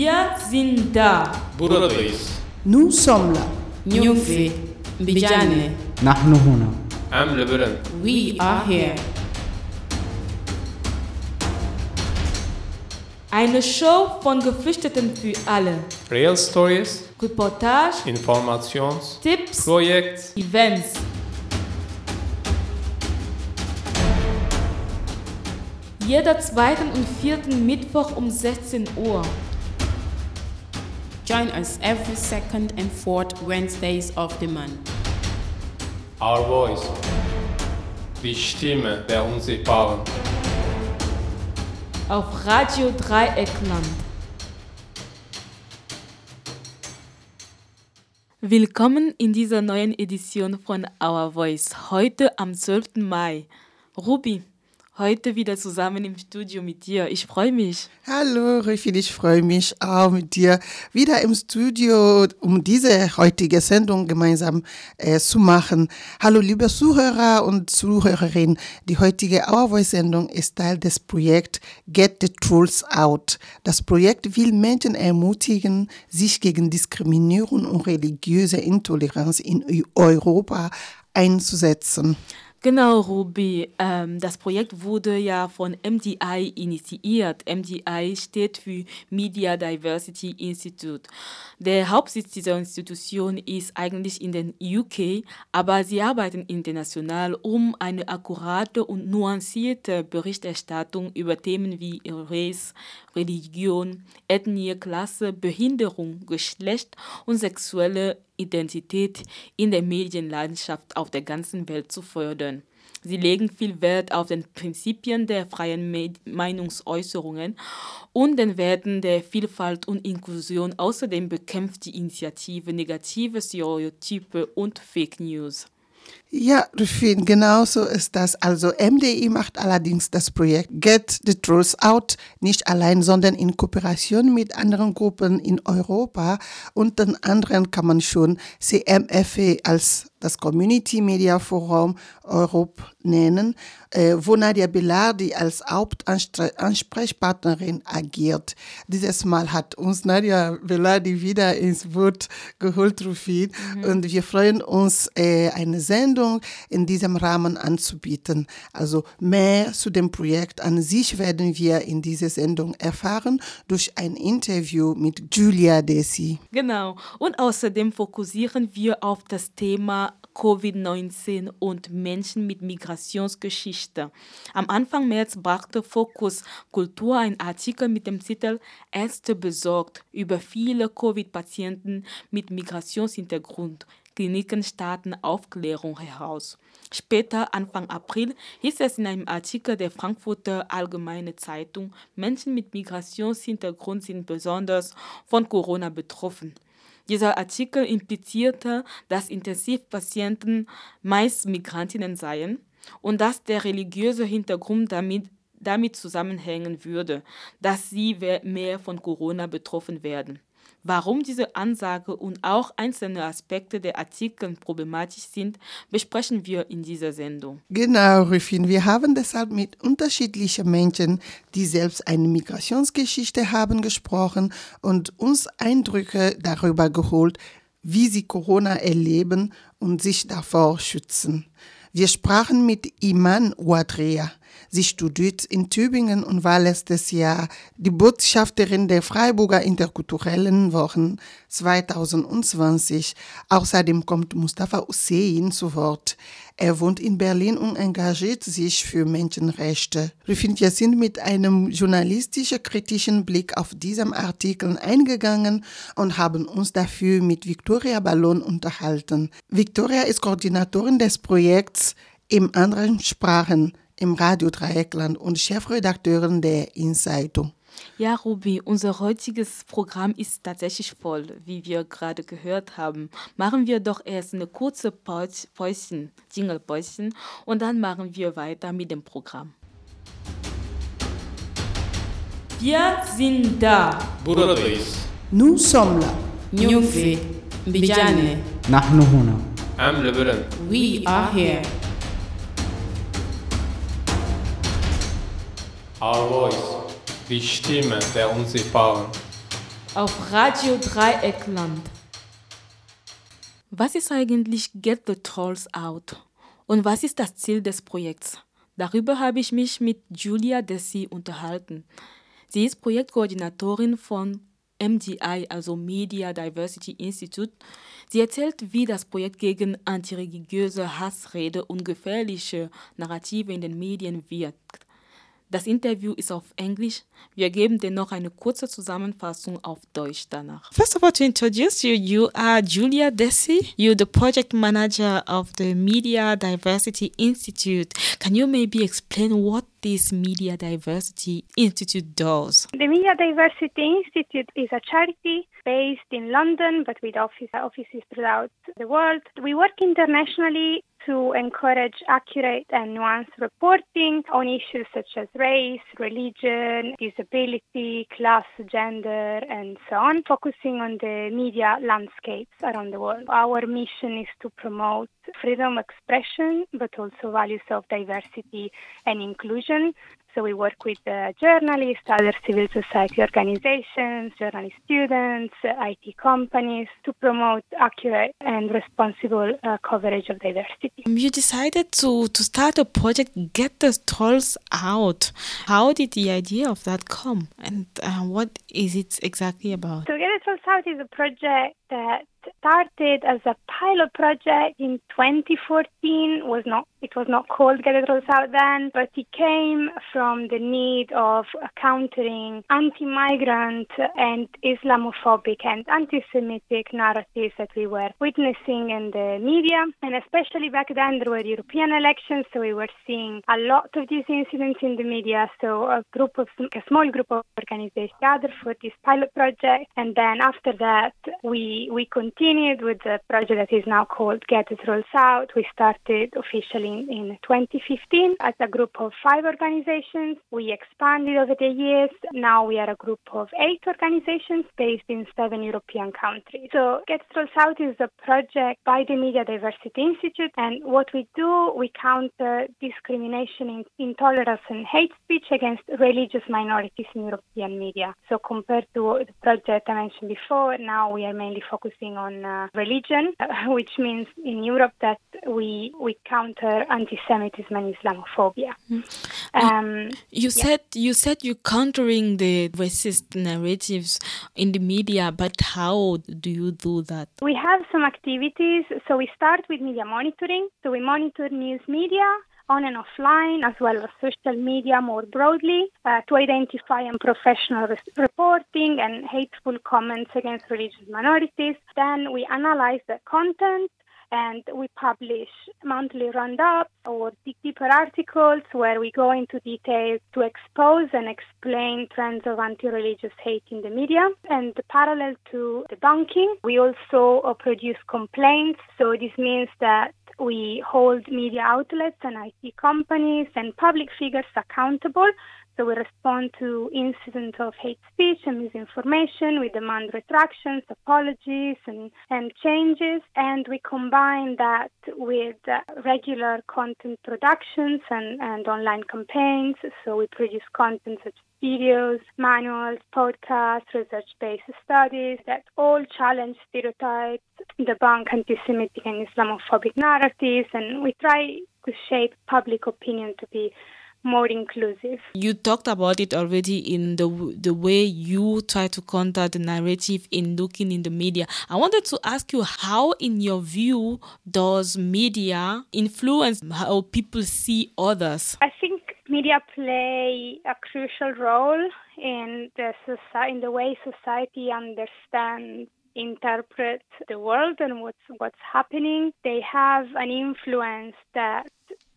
Wir sind da. Buradayız. Nous sommes là. Nyufi, Mbijane, نحن هنا Em li birin. we are here. Eine Show von Geflüchteten für alle. Real Stories, Reportage, Informations, Tipps, Projekt. Events. Jeder zweiten und vierten Mittwoch um 16 Uhr. Join us every second and fourth Wednesdays of the month. Our Voice. Die Stimme der Unsichtbaren. Auf Radio Dreieckland. Willkommen in dieser neuen Edition von Our Voice. Heute am 12. Mai. Ruby, heute wieder zusammen im Studio mit dir. Ich freue mich. Hallo, Rufin, ich freue mich auch mit dir wieder im Studio, um diese heutige Sendung gemeinsam äh, zu machen. Hallo, liebe Zuhörer und Zuhörerinnen. Die heutige Our Voice-Sendung ist Teil des Projekts Get the Trolls Out. Das Projekt will Menschen ermutigen, sich gegen Diskriminierung und religiöse Intoleranz in Europa einzusetzen. Genau, Ruby. Ähm, das Projekt wurde ja von MDI initiiert. MDI steht für Media Diversity Institute. Der Hauptsitz dieser Institution ist eigentlich in den UK, aber sie arbeiten international, um eine akkurate und nuancierte Berichterstattung über Themen wie Race, Religion, Ethnie, Klasse, Behinderung, Geschlecht und sexuelle Identität in der Medienlandschaft auf der ganzen Welt zu fördern. Sie legen viel Wert auf den Prinzipien der freien Me- Meinungsäußerungen und den Werten der Vielfalt und Inklusion. Außerdem bekämpft die Initiative negative Stereotype und Fake News. Ja, Rufin, genau so ist das. Also MDI macht allerdings das Projekt Get the Truth Out nicht allein, sondern in Kooperation mit anderen Gruppen in Europa. Und den anderen kann man schon CMFE als das Community Media Forum Europe nennen, äh, wo Nadia Belardi als Hauptansprechpartnerin agiert. Dieses Mal hat uns Nadia Belardi wieder ins Boot geholt, Rufin. Und wir freuen uns, äh, eine Sendung in diesem Rahmen anzubieten. Also mehr zu dem Projekt an sich werden wir in dieser Sendung erfahren durch ein Interview mit Julia Desi. Genau. Und außerdem fokussieren wir auf das Thema Covid-19 und Menschen mit Migrationsgeschichte. Am Anfang März brachte Fokus Kultur ein Artikel mit dem Titel Ärzte besorgt über viele Covid-Patienten mit Migrationshintergrund. Kliniken starten Aufklärung heraus. Später, Anfang April, hieß es in einem Artikel der Frankfurter Allgemeine Zeitung, Menschen mit Migrationshintergrund sind besonders von Corona betroffen. Dieser Artikel implizierte, dass Intensivpatienten meist Migrantinnen seien und dass der religiöse Hintergrund damit, damit zusammenhängen würde, dass sie mehr von Corona betroffen werden. Warum diese Ansage und auch einzelne Aspekte der Artikel problematisch sind, besprechen wir in dieser Sendung. Genau, Rufin. Wir haben deshalb mit unterschiedlichen Menschen, die selbst eine Migrationsgeschichte haben, gesprochen und uns Eindrücke darüber geholt, wie sie Corona erleben und sich davor schützen. Wir sprachen mit Iman Ouadrea. Sie studiert in Tübingen und war letztes Jahr die Botschafterin der Freiburger Interkulturellen Wochen 2020. Außerdem kommt Mustafa Hussein zu Wort. Er wohnt in Berlin und engagiert sich für Menschenrechte. Wir sind mit einem journalistisch-kritischen Blick auf diesen Artikel eingegangen und haben uns dafür mit Victoria Ballon unterhalten. Victoria ist Koordinatorin des Projekts in anderen Sprachen im Radio Dreieckland und Chefredakteurin der In-Zeitung. Ja, Ruby, unser heutiges Programm ist tatsächlich voll, wie wir gerade gehört haben. Machen wir doch erst eine kurze Päuschen, Jingle-Päuschen und dann machen wir weiter mit dem Programm. Wir sind da. Buradayız. Nous sommes là. Nyufi, Bijane. Nahnu huna. Am We are here. Our Voice. Die Stimme der Unsichtbaren. auf Radio Dreieckland. Was ist eigentlich Get the Trolls Out? Und was ist das Ziel des Projekts? Darüber habe ich mich mit Julia Desi unterhalten. Sie ist Projektkoordinatorin von MDI, also Media Diversity Institute. Sie erzählt, wie das Projekt gegen antireligiöse Hassrede und gefährliche Narrative in den Medien wirkt. Das Interview ist auf Englisch. Wir geben dennoch eine kurze Zusammenfassung auf Deutsch danach. First of all, to introduce you, you are Julia Desi. You're the project manager of the Media Diversity Institute. Can you maybe explain what this Media Diversity Institute does? The Media Diversity Institute is a charity based in London but with office, offices throughout the world. We work internationally to encourage accurate and nuanced reporting on issues such as race, religion, disability, class, gender, and so on, focusing on the media landscapes around the world. Our mission is to promote freedom of expression, but also values of diversity and inclusion. So we work with uh, journalists, other civil society organizations, journalist students, uh, IT companies to promote accurate and responsible uh, coverage of diversity. You decided to, to start a project, Get the Trolls Out. How did the idea of that come? And uh, what is it exactly about? So Get the Trolls Out is a project that started as a pilot project in 2014 was not it was not called Get Trolls Out then but it came from the need of countering anti-migrant and islamophobic and anti-semitic narratives that we were witnessing in the media. And especially back then there were european elections so we were seeing a lot of these incidents in the media. So a group of a small group of organizations gathered for this pilot project. And then after that we we continued with the project that is now called Get It Trolls Out. We started officially in, in 2015 as a group of five organizations. We expanded over the years. Now we are a group of eight organizations based in seven European countries. So Get It Trolls Out is a project by the Media Diversity Institute, and what we do, we counter discrimination, intolerance, and hate speech against religious minorities in European media. So compared to the project I mentioned before, now we are mainly focusing on uh, religion, which means in Europe that we we counter anti-Semitism and Islamophobia. Mm. Um, you yeah. said you said you're countering the racist narratives in the media, but how do you do that? We have some activities. So we start with media monitoring. So we monitor news media on and offline, as well as social media more broadly, uh, to identify unprofessional res- reporting and hateful comments against religious minorities. Then we analyze the content and we publish monthly roundups or deeper articles where we go into detail to expose and explain trends of anti-religious hate in the media. And parallel to the debunking, we also uh, produce complaints. So this means that we hold media outlets and IT companies and public figures accountable. So we respond to incidents of hate speech and misinformation. We demand retractions, apologies, and, and changes. And we combine that with uh, regular content productions and, and online campaigns. So we produce content such as videos, manuals, podcasts, research-based studies that all challenge stereotypes, debunk anti-Semitic and Islamophobic narratives, and we try to shape public opinion to be more inclusive. You talked about it already in the the way you try to counter the narrative in looking in the media. I wanted to ask you how in your view does media influence how people see others? I think media play a crucial role in the society in the way society understands interpret the world and what's what's happening. They have an influence that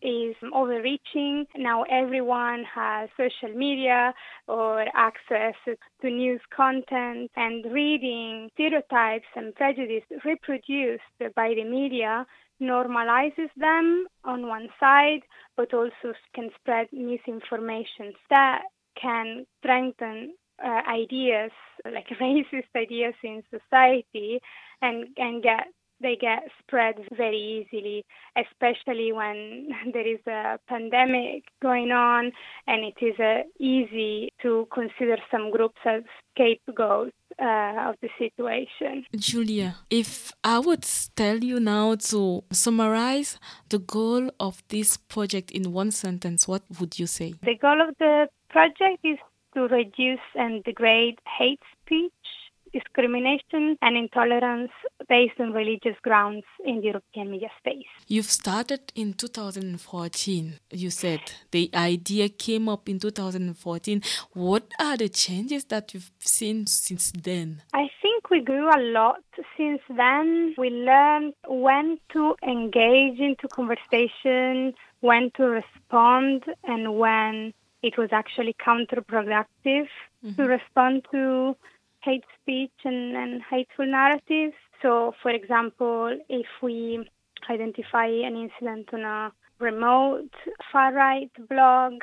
is overreaching. Now everyone has social media or access to news content and reading stereotypes and prejudice reproduced by the media normalizes them on one side, but also can spread misinformation that can strengthen uh, ideas, like racist ideas in society, and and get they get spread very easily, especially when there is a pandemic going on, and it is uh, easy to consider some groups as scapegoats uh, of the situation. Julia, if I would tell you now to summarize the goal of this project in one sentence, what would you say? The goal of the project is to reduce and degrade hate speech, discrimination, and intolerance based on religious grounds in the European media space. You've started in 2014. You said the idea came up in 2014. What are the changes that you've seen since then? I think we grew a lot since then. We learned when to engage into conversation, when to respond, and when it was actually counterproductive to mm-hmm. respond to hate speech and, and hateful narratives. So, for example, if we identify an incident on a remote far right blog,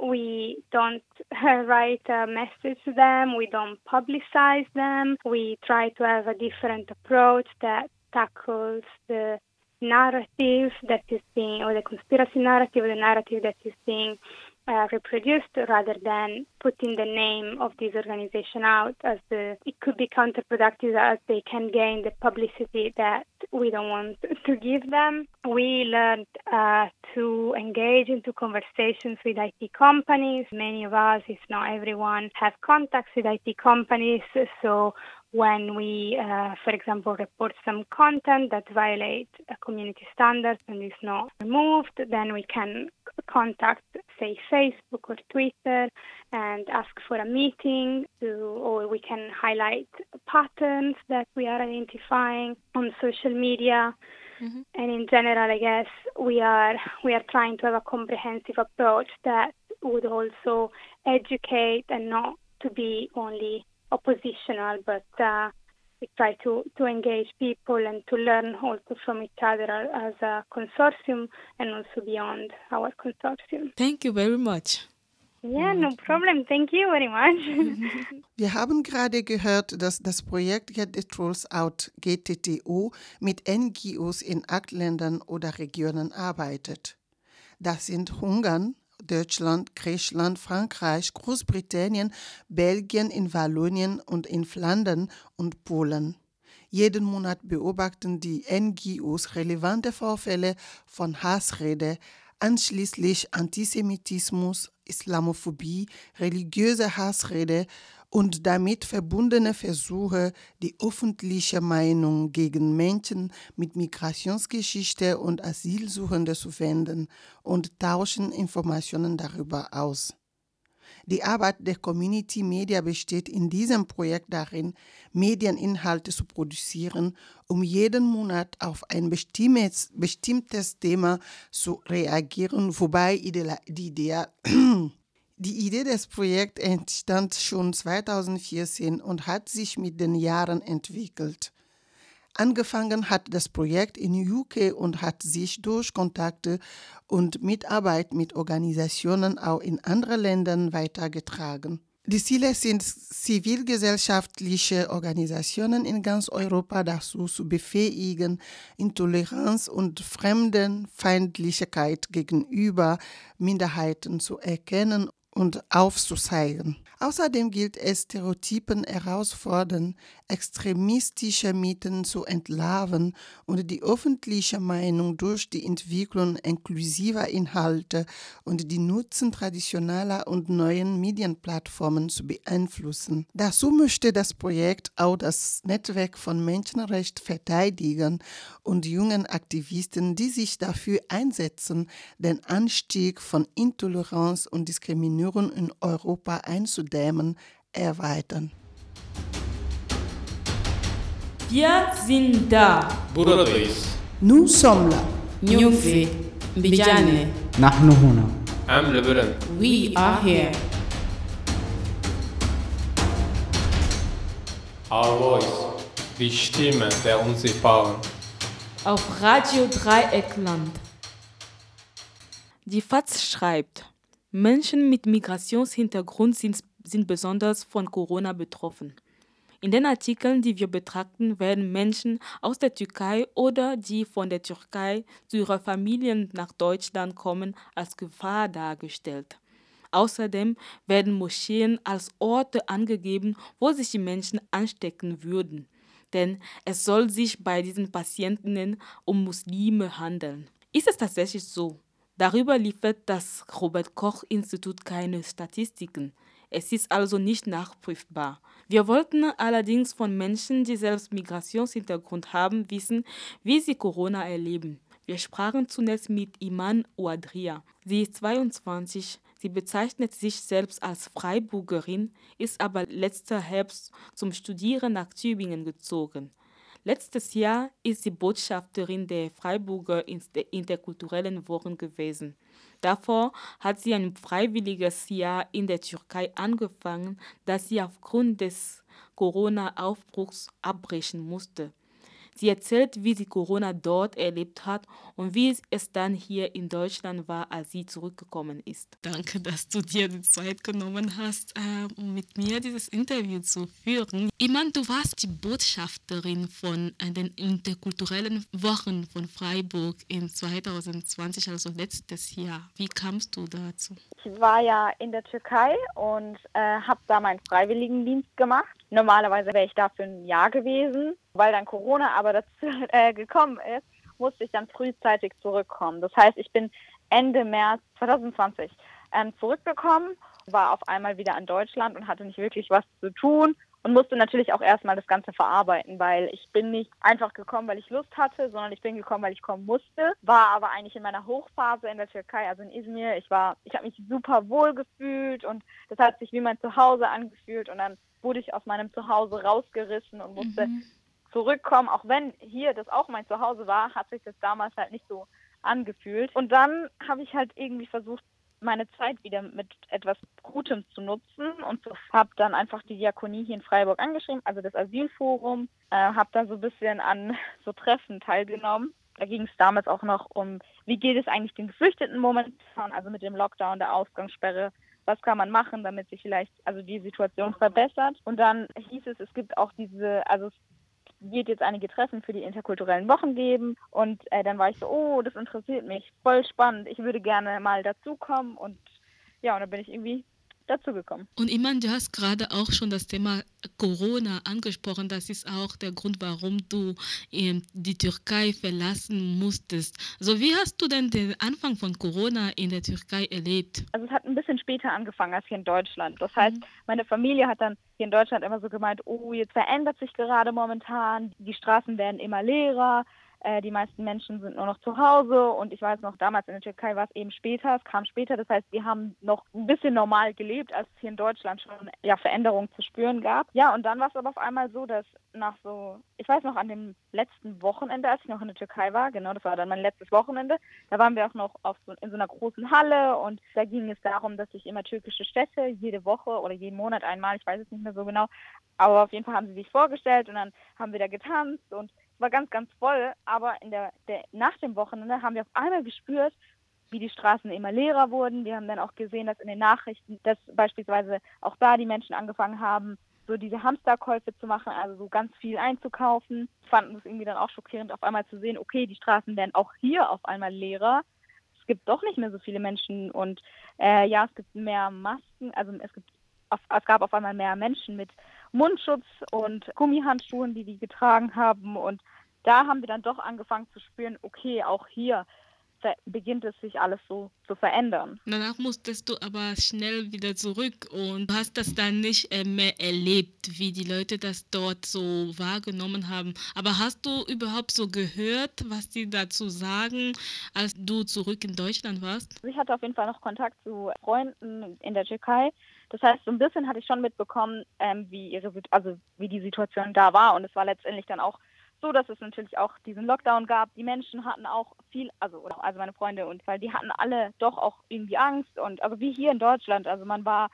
we don't write a message to them, we don't publicize them, we try to have a different approach that tackles the narrative that is being, or the conspiracy narrative, or the narrative that is being uh, reproduced rather than putting the name of this organization out as the it could be counterproductive as they can gain the publicity that we don't want to give them. We learned uh, to engage into conversations with IT companies. Many of us, if not everyone, have contacts with IT companies. So when we, uh, for example, report some content that violates community standards and is not removed, then we can contact, say, Facebook or Twitter and ask for a meeting to, or we can highlight patterns that we are identifying on social media. Mm-hmm. And in general, I guess we are we are trying to have a comprehensive approach that would also educate and not to be only oppositional, but uh, we try to, to engage people and to learn also from each other as a consortium and also beyond our consortium. Thank you very much. Yeah, no problem. Thank you very much. Wir haben gerade gehört, dass das Projekt Get the Trolls Out GTTO mit NGOs in acht Ländern oder Regionen arbeitet. Das sind Ungarn, Deutschland, Griechenland, Frankreich, Großbritannien, Belgien, in Wallonien und in Flandern und Polen. Jeden Monat beobachten die NGOs relevante Vorfälle von Hassrede, anschließend Antisemitismus, Islamophobie, religiöse Hassrede und damit verbundene Versuche, die öffentliche Meinung gegen Menschen mit Migrationsgeschichte und Asylsuchende zu wenden und tauschen Informationen darüber aus. Die Arbeit der Community Media besteht in diesem Projekt darin, Medieninhalte zu produzieren, um jeden Monat auf ein bestimmtes, bestimmtes Thema zu reagieren, wobei die Idee, die Idee des Projekts entstand schon 2014 und hat sich mit den Jahren entwickelt. Angefangen hat das Projekt in UK und hat sich durch Kontakte und Mitarbeit mit Organisationen auch in anderen Ländern weitergetragen. Die Ziele sind, zivilgesellschaftliche Organisationen in ganz Europa dazu zu befähigen, Intoleranz und Fremdenfeindlichkeit gegenüber Minderheiten zu erkennen und aufzuzeigen. Außerdem gilt es, Stereotypen herausfordern, extremistische Mythen zu entlarven und die öffentliche Meinung durch die Entwicklung inklusiver Inhalte und die Nutzen traditioneller und neuen Medienplattformen zu beeinflussen. Dazu möchte das Projekt auch das Netzwerk von Menschenrechtsverteidigern und jungen Aktivisten, die sich dafür einsetzen, den Anstieg von Intoleranz und Diskriminierung in Europa einzudämmen, Dämen erweitern. Wir sind da. Buradayız. Nous sommes là. Nyumfi. Mbijane. Nahnu huna. Am Lebanon. We are here. Our voice. Die Stimme der Unsichtbaren. Auf Radio Dreieckland. Die FAZ schreibt, Menschen mit Migrationshintergrund sind sind besonders von Corona betroffen. In den Artikeln, die wir betrachten, werden Menschen aus der Türkei oder die von der Türkei zu ihren Familien nach Deutschland kommen, als Gefahr dargestellt. Außerdem werden Moscheen als Orte angegeben, wo sich die Menschen anstecken würden. Denn es soll sich bei diesen Patienten um Muslime handeln. Ist es tatsächlich so? Darüber liefert das Robert Koch Institut keine Statistiken. Es ist also nicht nachprüfbar. Wir wollten allerdings von Menschen, die selbst Migrationshintergrund haben, wissen, wie sie Corona erleben. Wir sprachen zunächst mit Iman Ouadria. Sie ist 22, sie bezeichnet sich selbst als Freiburgerin, ist aber letzter Herbst zum Studieren nach Tübingen gezogen. Letztes Jahr ist sie Botschafterin der Freiburger Interkulturellen Wochen gewesen. Davor hat sie ein freiwilliges Jahr in der Türkei angefangen, das sie aufgrund des Corona-Aufbruchs abbrechen musste. Sie erzählt, wie sie Corona dort erlebt hat und wie es dann hier in Deutschland war, als sie zurückgekommen ist. Danke, dass du dir die Zeit genommen hast, äh, um mit mir dieses Interview zu führen. Iman, du warst die Botschafterin von äh, den interkulturellen Wochen von Freiburg in 2020, also letztes Jahr. Wie kamst du dazu? Ich war ja in der Türkei und äh, habe da meinen Freiwilligendienst gemacht. Normalerweise wäre ich da für ein Jahr gewesen. Weil dann Corona aber dazu äh, gekommen ist, musste ich dann frühzeitig zurückkommen. Das heißt, ich bin Ende März 2020 ähm, zurückgekommen, war auf einmal wieder in Deutschland und hatte nicht wirklich was zu tun und musste natürlich auch erstmal das Ganze verarbeiten, weil ich bin nicht einfach gekommen, weil ich Lust hatte, sondern ich bin gekommen, weil ich kommen musste. War aber eigentlich in meiner Hochphase in der Türkei, also in Izmir. Ich war, ich habe mich super wohl gefühlt und das hat sich wie mein Zuhause angefühlt und dann wurde ich aus meinem Zuhause rausgerissen und musste mhm zurückkommen, auch wenn hier das auch mein Zuhause war, hat sich das damals halt nicht so angefühlt. Und dann habe ich halt irgendwie versucht, meine Zeit wieder mit etwas Gutem zu nutzen und habe dann einfach die Diakonie hier in Freiburg angeschrieben, also das Asylforum, äh, habe dann so ein bisschen an so Treffen teilgenommen. Da ging es damals auch noch um, wie geht es eigentlich den Geflüchteten momentan, also mit dem Lockdown, der Ausgangssperre, was kann man machen, damit sich vielleicht also die Situation verbessert. Und dann hieß es, es gibt auch diese, also wird jetzt einige Treffen für die interkulturellen Wochen geben. Und äh, dann war ich so, oh, das interessiert mich, voll spannend. Ich würde gerne mal dazukommen. Und ja, und dann bin ich irgendwie dazugekommen. Und Iman, du hast gerade auch schon das Thema Corona angesprochen. Das ist auch der Grund, warum du ähm, die Türkei verlassen musstest. Also wie hast du denn den Anfang von Corona in der Türkei erlebt? Also es hat ein bisschen später angefangen als hier in Deutschland. Das heißt, mhm. meine Familie hat dann hier in Deutschland immer so gemeint, oh, jetzt verändert sich gerade momentan, die Straßen werden immer leerer, äh, die meisten Menschen sind nur noch zu Hause und ich weiß noch, damals in der Türkei war es eben später, es kam später. Das heißt, wir haben noch ein bisschen normal gelebt, als es hier in Deutschland schon ja, Veränderungen zu spüren gab. Ja, und dann war es aber auf einmal so, dass nach so, ich weiß noch, an dem letzten Wochenende, als ich noch in der Türkei war, genau, das war dann mein letztes Wochenende, da waren wir auch noch so, in so einer großen Halle und da ging es darum, dass sich immer türkische Städte jede Woche oder jeden Monat einmal, ich weiß es nicht mehr so genau, aber auf jeden Fall haben sie sich vorgestellt und dann haben wir da getanzt und war ganz, ganz voll, aber in der, der, nach dem Wochenende haben wir auf einmal gespürt, wie die Straßen immer leerer wurden. Wir haben dann auch gesehen, dass in den Nachrichten, dass beispielsweise auch da die Menschen angefangen haben, so diese Hamsterkäufe zu machen, also so ganz viel einzukaufen. Fanden es irgendwie dann auch schockierend, auf einmal zu sehen, okay, die Straßen werden auch hier auf einmal leerer. Es gibt doch nicht mehr so viele Menschen und äh, ja, es gibt mehr Masken, also es gibt es gab auf einmal mehr Menschen mit Mundschutz und Gummihandschuhen, die die getragen haben. Und da haben wir dann doch angefangen zu spüren, okay, auch hier beginnt es sich alles so zu verändern. Danach musstest du aber schnell wieder zurück und hast das dann nicht äh, mehr erlebt, wie die Leute das dort so wahrgenommen haben. Aber hast du überhaupt so gehört, was die dazu sagen, als du zurück in Deutschland warst? Ich hatte auf jeden Fall noch Kontakt zu Freunden in der Türkei. Das heißt, so ein bisschen hatte ich schon mitbekommen, ähm, wie ihre, also wie die Situation da war. Und es war letztendlich dann auch so, dass es natürlich auch diesen Lockdown gab. Die Menschen hatten auch viel, also also meine Freunde und weil die hatten alle doch auch irgendwie Angst und also wie hier in Deutschland, also man war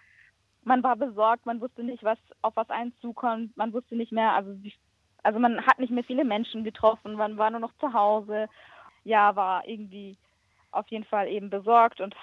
man war besorgt, man wusste nicht, was auf was eins zukommt, man wusste nicht mehr, also also man hat nicht mehr viele Menschen getroffen, man war nur noch zu Hause. Ja, war irgendwie auf jeden Fall eben besorgt und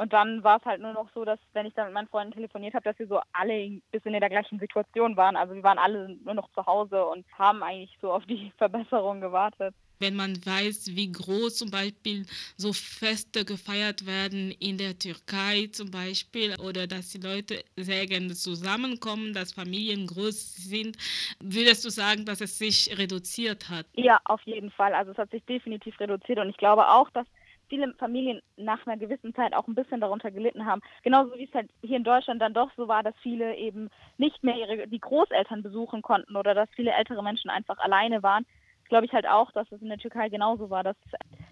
und dann war es halt nur noch so, dass wenn ich dann mit meinen Freunden telefoniert habe, dass wir so alle ein bisschen in der gleichen Situation waren. Also wir waren alle nur noch zu Hause und haben eigentlich so auf die Verbesserung gewartet. Wenn man weiß, wie groß zum Beispiel so Feste gefeiert werden in der Türkei zum Beispiel oder dass die Leute sehr gerne zusammenkommen, dass Familien groß sind, würdest du sagen, dass es sich reduziert hat? Ja, auf jeden Fall. Also es hat sich definitiv reduziert und ich glaube auch, dass viele Familien nach einer gewissen Zeit auch ein bisschen darunter gelitten haben. Genauso wie es halt hier in Deutschland dann doch so war, dass viele eben nicht mehr ihre, die Großeltern besuchen konnten oder dass viele ältere Menschen einfach alleine waren. Glaube ich halt auch, dass es in der Türkei genauso war, dass,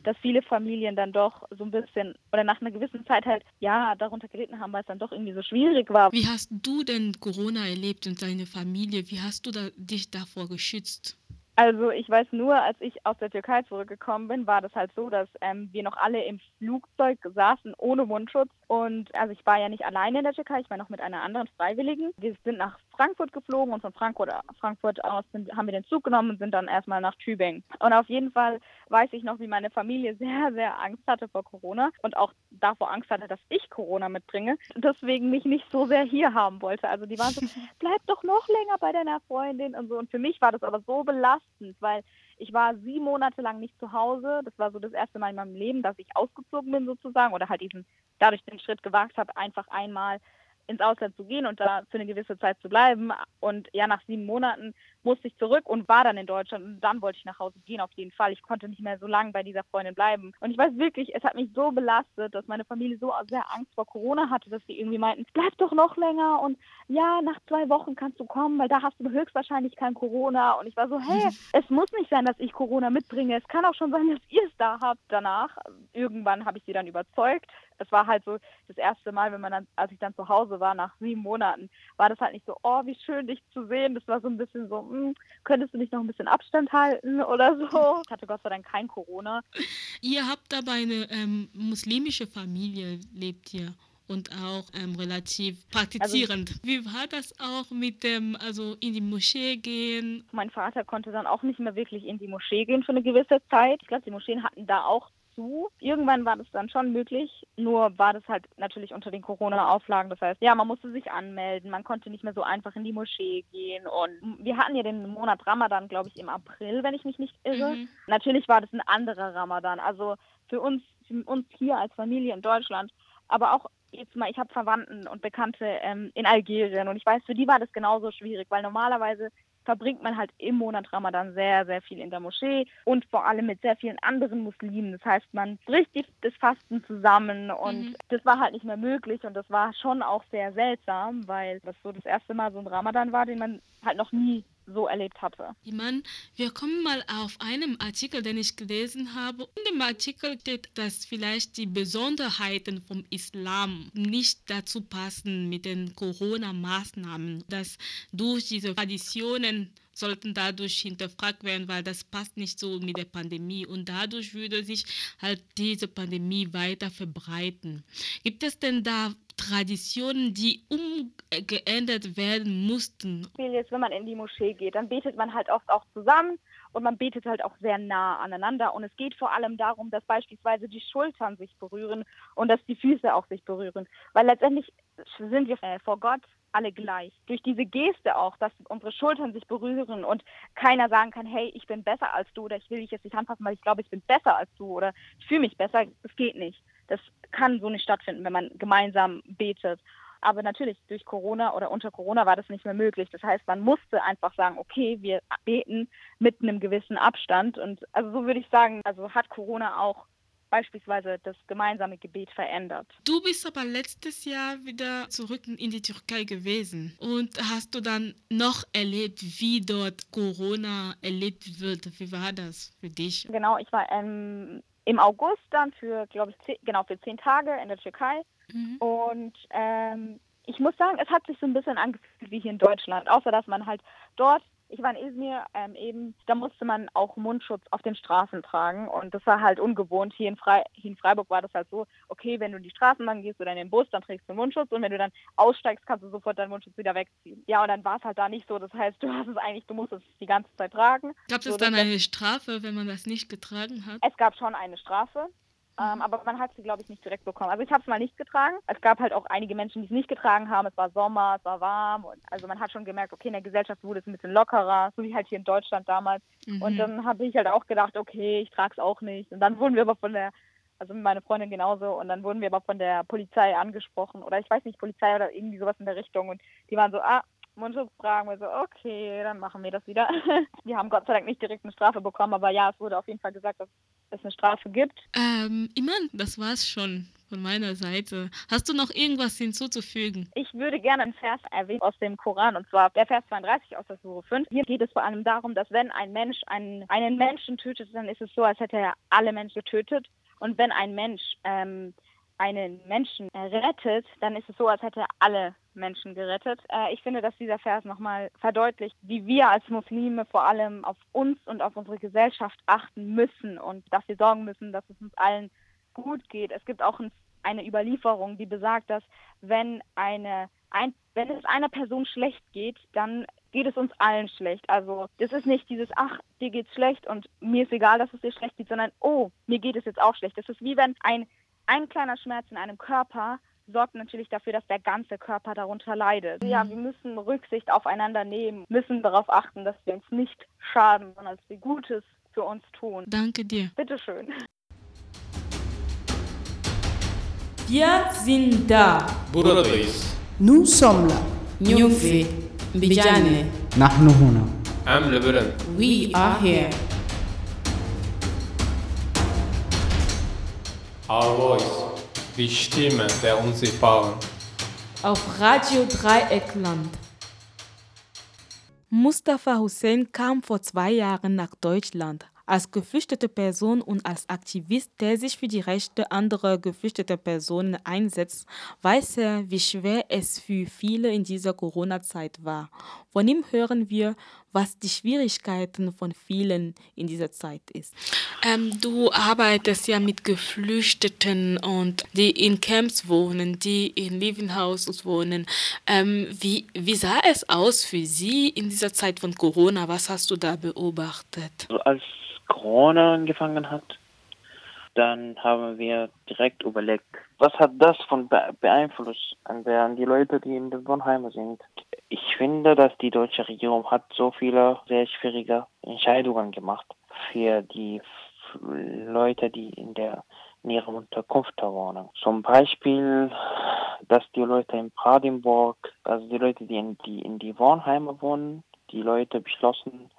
dass viele Familien dann doch so ein bisschen oder nach einer gewissen Zeit halt ja darunter gelitten haben, weil es dann doch irgendwie so schwierig war. Wie hast du denn Corona erlebt und deine Familie? Wie hast du da, dich davor geschützt? Also ich weiß nur, als ich aus der Türkei zurückgekommen bin, war das halt so, dass ähm, wir noch alle im Flugzeug saßen ohne Mundschutz. Und also ich war ja nicht alleine in der Türkei, ich war noch mit einer anderen Freiwilligen. Wir sind nach Frankfurt geflogen und von Frankfurt, Frankfurt aus sind, haben wir den Zug genommen und sind dann erstmal nach Tübingen. Und auf jeden Fall weiß ich noch, wie meine Familie sehr, sehr Angst hatte vor Corona und auch davor Angst hatte, dass ich Corona mitbringe. Deswegen mich nicht so sehr hier haben wollte. Also die waren so, bleib doch noch länger bei deiner Freundin und so. Und für mich war das aber so belastend belastend, weil ich war sieben Monate lang nicht zu Hause. Das war so das erste Mal in meinem Leben, dass ich ausgezogen bin sozusagen oder halt diesen dadurch den Schritt gewagt habe, einfach einmal ins Ausland zu gehen und da für eine gewisse Zeit zu bleiben. Und ja, nach sieben Monaten musste ich zurück und war dann in Deutschland. Und dann wollte ich nach Hause gehen, auf jeden Fall. Ich konnte nicht mehr so lange bei dieser Freundin bleiben. Und ich weiß wirklich, es hat mich so belastet, dass meine Familie so sehr Angst vor Corona hatte, dass sie irgendwie meinten, bleib doch noch länger und ja, nach zwei Wochen kannst du kommen, weil da hast du höchstwahrscheinlich kein Corona. Und ich war so, hey, es muss nicht sein, dass ich Corona mitbringe. Es kann auch schon sein, dass ihr es da habt. Danach, irgendwann habe ich sie dann überzeugt. Es war halt so das erste Mal, wenn man dann, als ich dann zu Hause war, nach sieben Monaten, war das halt nicht so, oh, wie schön dich zu sehen. Das war so ein bisschen so, hm, könntest du nicht noch ein bisschen Abstand halten oder so. Ich hatte Gott sei Dank kein Corona. Ihr habt aber eine ähm, muslimische Familie, lebt ihr und auch ähm, relativ praktizierend. Also, Wie war das auch mit dem, also in die Moschee gehen? Mein Vater konnte dann auch nicht mehr wirklich in die Moschee gehen für eine gewisse Zeit. Ich glaube, die Moscheen hatten da auch zu. Irgendwann war das dann schon möglich, nur war das halt natürlich unter den Corona-Auflagen. Das heißt, ja, man musste sich anmelden, man konnte nicht mehr so einfach in die Moschee gehen. Und wir hatten ja den Monat Ramadan, glaube ich, im April, wenn ich mich nicht irre. Mhm. Natürlich war das ein anderer Ramadan. Also für uns, für uns hier als Familie in Deutschland, aber auch jetzt mal, ich habe Verwandten und Bekannte ähm, in Algerien und ich weiß, für die war das genauso schwierig, weil normalerweise verbringt man halt im Monat Ramadan sehr, sehr viel in der Moschee und vor allem mit sehr vielen anderen Muslimen. Das heißt, man bricht das Fasten zusammen und mhm. das war halt nicht mehr möglich und das war schon auch sehr seltsam, weil das so das erste Mal so ein Ramadan war, den man halt noch nie so erlebt hatte. Iman, wir kommen mal auf einen Artikel, den ich gelesen habe. In dem Artikel steht, dass vielleicht die Besonderheiten vom Islam nicht dazu passen mit den Corona-Maßnahmen, dass durch diese Traditionen sollten dadurch hinterfragt werden, weil das passt nicht so mit der Pandemie und dadurch würde sich halt diese Pandemie weiter verbreiten. Gibt es denn da Traditionen, die umgeändert werden mussten. Jetzt, wenn man in die Moschee geht, dann betet man halt oft auch zusammen und man betet halt auch sehr nah aneinander. Und es geht vor allem darum, dass beispielsweise die Schultern sich berühren und dass die Füße auch sich berühren. Weil letztendlich sind wir äh, vor Gott alle gleich. Durch diese Geste auch, dass unsere Schultern sich berühren und keiner sagen kann, hey, ich bin besser als du oder ich will dich jetzt nicht anfassen, weil ich glaube, ich bin besser als du oder ich fühle mich besser, das geht nicht. Das kann so nicht stattfinden, wenn man gemeinsam betet. Aber natürlich, durch Corona oder unter Corona war das nicht mehr möglich. Das heißt, man musste einfach sagen, okay, wir beten mit einem gewissen Abstand. Und also so würde ich sagen, also hat Corona auch beispielsweise das gemeinsame Gebet verändert. Du bist aber letztes Jahr wieder zurück in die Türkei gewesen und hast du dann noch erlebt, wie dort Corona erlebt wird? Wie war das für dich? Genau, ich war ähm, im August dann für, glaube ich, zehn, genau für zehn Tage in der Türkei. Mhm. Und ähm, ich muss sagen, es hat sich so ein bisschen angefühlt wie hier in Deutschland, außer dass man halt dort ich war in Izmir ähm, eben, da musste man auch Mundschutz auf den Straßen tragen und das war halt ungewohnt. Hier in, Fre hier in Freiburg war das halt so, okay, wenn du die Straßen lang gehst oder in den Bus, dann trägst du Mundschutz und wenn du dann aussteigst, kannst du sofort deinen Mundschutz wieder wegziehen. Ja, und dann war es halt da nicht so. Das heißt, du hast es eigentlich, du musst es die ganze Zeit tragen. Gab es so, dann eine Strafe, wenn man das nicht getragen hat? Es gab schon eine Strafe. Ähm, aber man hat sie, glaube ich, nicht direkt bekommen. Also ich habe es mal nicht getragen. Es gab halt auch einige Menschen, die es nicht getragen haben. Es war Sommer, es war warm. Und also man hat schon gemerkt, okay, in der Gesellschaft wurde es ein bisschen lockerer, so wie halt hier in Deutschland damals. Mhm. Und dann habe ich halt auch gedacht, okay, ich trage es auch nicht. Und dann wurden wir aber von der, also meine Freundin genauso, und dann wurden wir aber von der Polizei angesprochen. Oder ich weiß nicht, Polizei oder irgendwie sowas in der Richtung. Und die waren so, ah, Mundschutz tragen. Wir so, okay, dann machen wir das wieder. Wir haben Gott sei Dank nicht direkt eine Strafe bekommen, aber ja, es wurde auf jeden Fall gesagt, dass es eine Strafe gibt. Ähm, Iman, das war's schon von meiner Seite. Hast du noch irgendwas hinzuzufügen? Ich würde gerne einen Vers erwähnen aus dem Koran, und zwar der Vers 32 aus der Sure 5. Hier geht es vor allem darum, dass wenn ein Mensch einen, einen Menschen tötet, dann ist es so, als hätte er alle Menschen getötet. Und wenn ein Mensch ähm, einen Menschen rettet, dann ist es so, als hätte er alle Menschen gerettet. Äh, ich finde, dass dieser Vers nochmal verdeutlicht, wie wir als Muslime vor allem auf uns und auf unsere Gesellschaft achten müssen und dafür sorgen müssen, dass es uns allen gut geht. Es gibt auch eine Überlieferung, die besagt, dass wenn eine ein, wenn es einer Person schlecht geht, dann geht es uns allen schlecht. Also das ist nicht dieses, ach, dir geht's schlecht und mir ist egal, dass es dir schlecht geht, sondern, oh, mir geht es jetzt auch schlecht. Das ist wie wenn ein, ein kleiner Schmerz in einem Körper sorgt natürlich dafür, dass der ganze Körper darunter leidet. Ja, wir müssen Rücksicht aufeinander nehmen, müssen darauf achten, dass wir uns nicht schaden, sondern dass wir Gutes für uns tun. Danke dir. Bitteschön. Wir sind da. Buradayız. Nous sommes là. Nyufi. Bijane. Nahnu huna. Am We are here. Our voice. Die Stimme der Unsichtbaren. Auf Radio Dreieckland. Mustafa Hussein kam vor zwei Jahren nach Deutschland. Als geflüchtete Person und als Aktivist, der sich für die Rechte anderer geflüchteter Personen einsetzt, weiß er, wie schwer es für viele in dieser Corona-Zeit war. Von ihm hören wir, was die Schwierigkeiten von vielen in dieser Zeit ist. Ähm, du arbeitest ja mit Geflüchteten und die in Camps wohnen, die in Living Houses wohnen. Ähm, wie, wie sah es aus für sie in dieser Zeit von Corona? Was hast du da beobachtet? Also als Corona angefangen hat, dann haben wir direkt überlegt, was hat das von Be beeinflusst an, der, an die Leute, die in den Wohnheimen sind. Ich finde, dass die deutsche Regierung hat so viele sehr schwierige Entscheidungen gemacht für die Leute, die in der in ihrer Unterkunft wohnen. Zum Beispiel, dass die Leute in Brandenburg, also die Leute, die in die in die Wohnheime wohnen, die Leute beschlossen,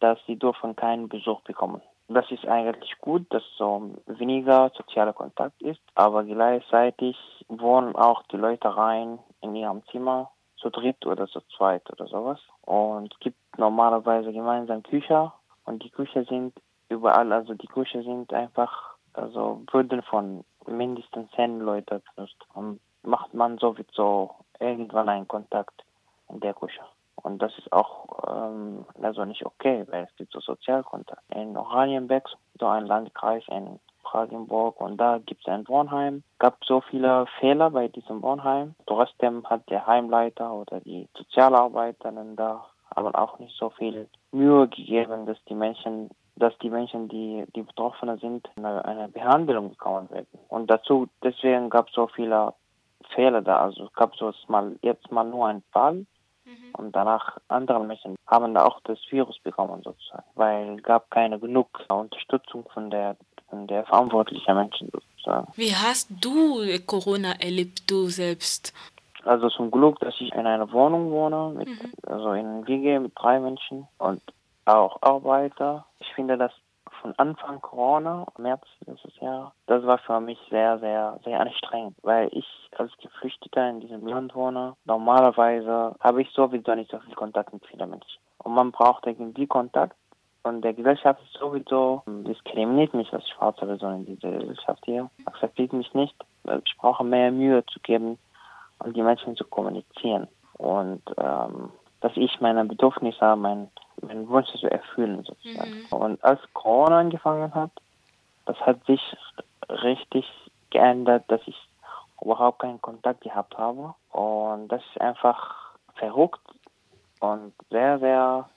dass sie dürfen keinen Besuch bekommen. Das ist eigentlich gut, dass so weniger sozialer Kontakt ist, aber gleichzeitig wohnen auch die Leute rein in ihrem Zimmer, zu dritt oder zu zweit oder sowas. Und es gibt normalerweise gemeinsam Küche und die Küche sind überall, also die Küche sind einfach, also würden von mindestens zehn Leuten benutzt. Und macht man sowieso irgendwann einen Kontakt in der Küche. Und das ist auch ähm, also nicht okay, weil es gibt so Sozialkontakt. In Oranienbeck, so ein Landkreis in Brandenburg und da gibt es ein Wohnheim. gab so viele Fehler bei diesem Wohnheim. Trotzdem hat der Heimleiter oder die Sozialarbeiterin da aber auch nicht so viel Mühe gegeben, dass die Menschen dass die Menschen, die, die Betroffene sind, eine, eine Behandlung bekommen werden. Und dazu, deswegen gab es so viele Fehler da. Also es gab so mal, jetzt mal nur einen Fall und danach andere Menschen haben auch das Virus bekommen sozusagen, weil es gab keine genug Unterstützung von der von der verantwortlichen Menschen sozusagen. Wie hast du Corona erlebt, du selbst? Also zum Glück, dass ich in einer Wohnung wohne, mit, also in einer WG mit drei Menschen und auch Arbeiter. Ich finde das von Anfang Corona, März letztes Jahr, das war für mich sehr, sehr, sehr anstrengend, weil ich als Geflüchteter in diesem Land wohne, normalerweise habe ich sowieso nicht so viel Kontakt mit vielen Menschen. Und man braucht irgendwie Kontakt. Und der Gesellschaft ist sowieso diskriminiert mich als schwarze Person in dieser Gesellschaft hier, akzeptiert mich nicht. Ich brauche mehr Mühe zu geben, um die Menschen zu kommunizieren. Und ähm, dass ich meine Bedürfnisse, mein, meine Wünsche zu erfüllen sozusagen. Und als Corona angefangen hat, das hat sich richtig geändert, dass ich überhaupt keinen Kontakt gehabt habe. Und das ist einfach verrückt und sehr, sehr,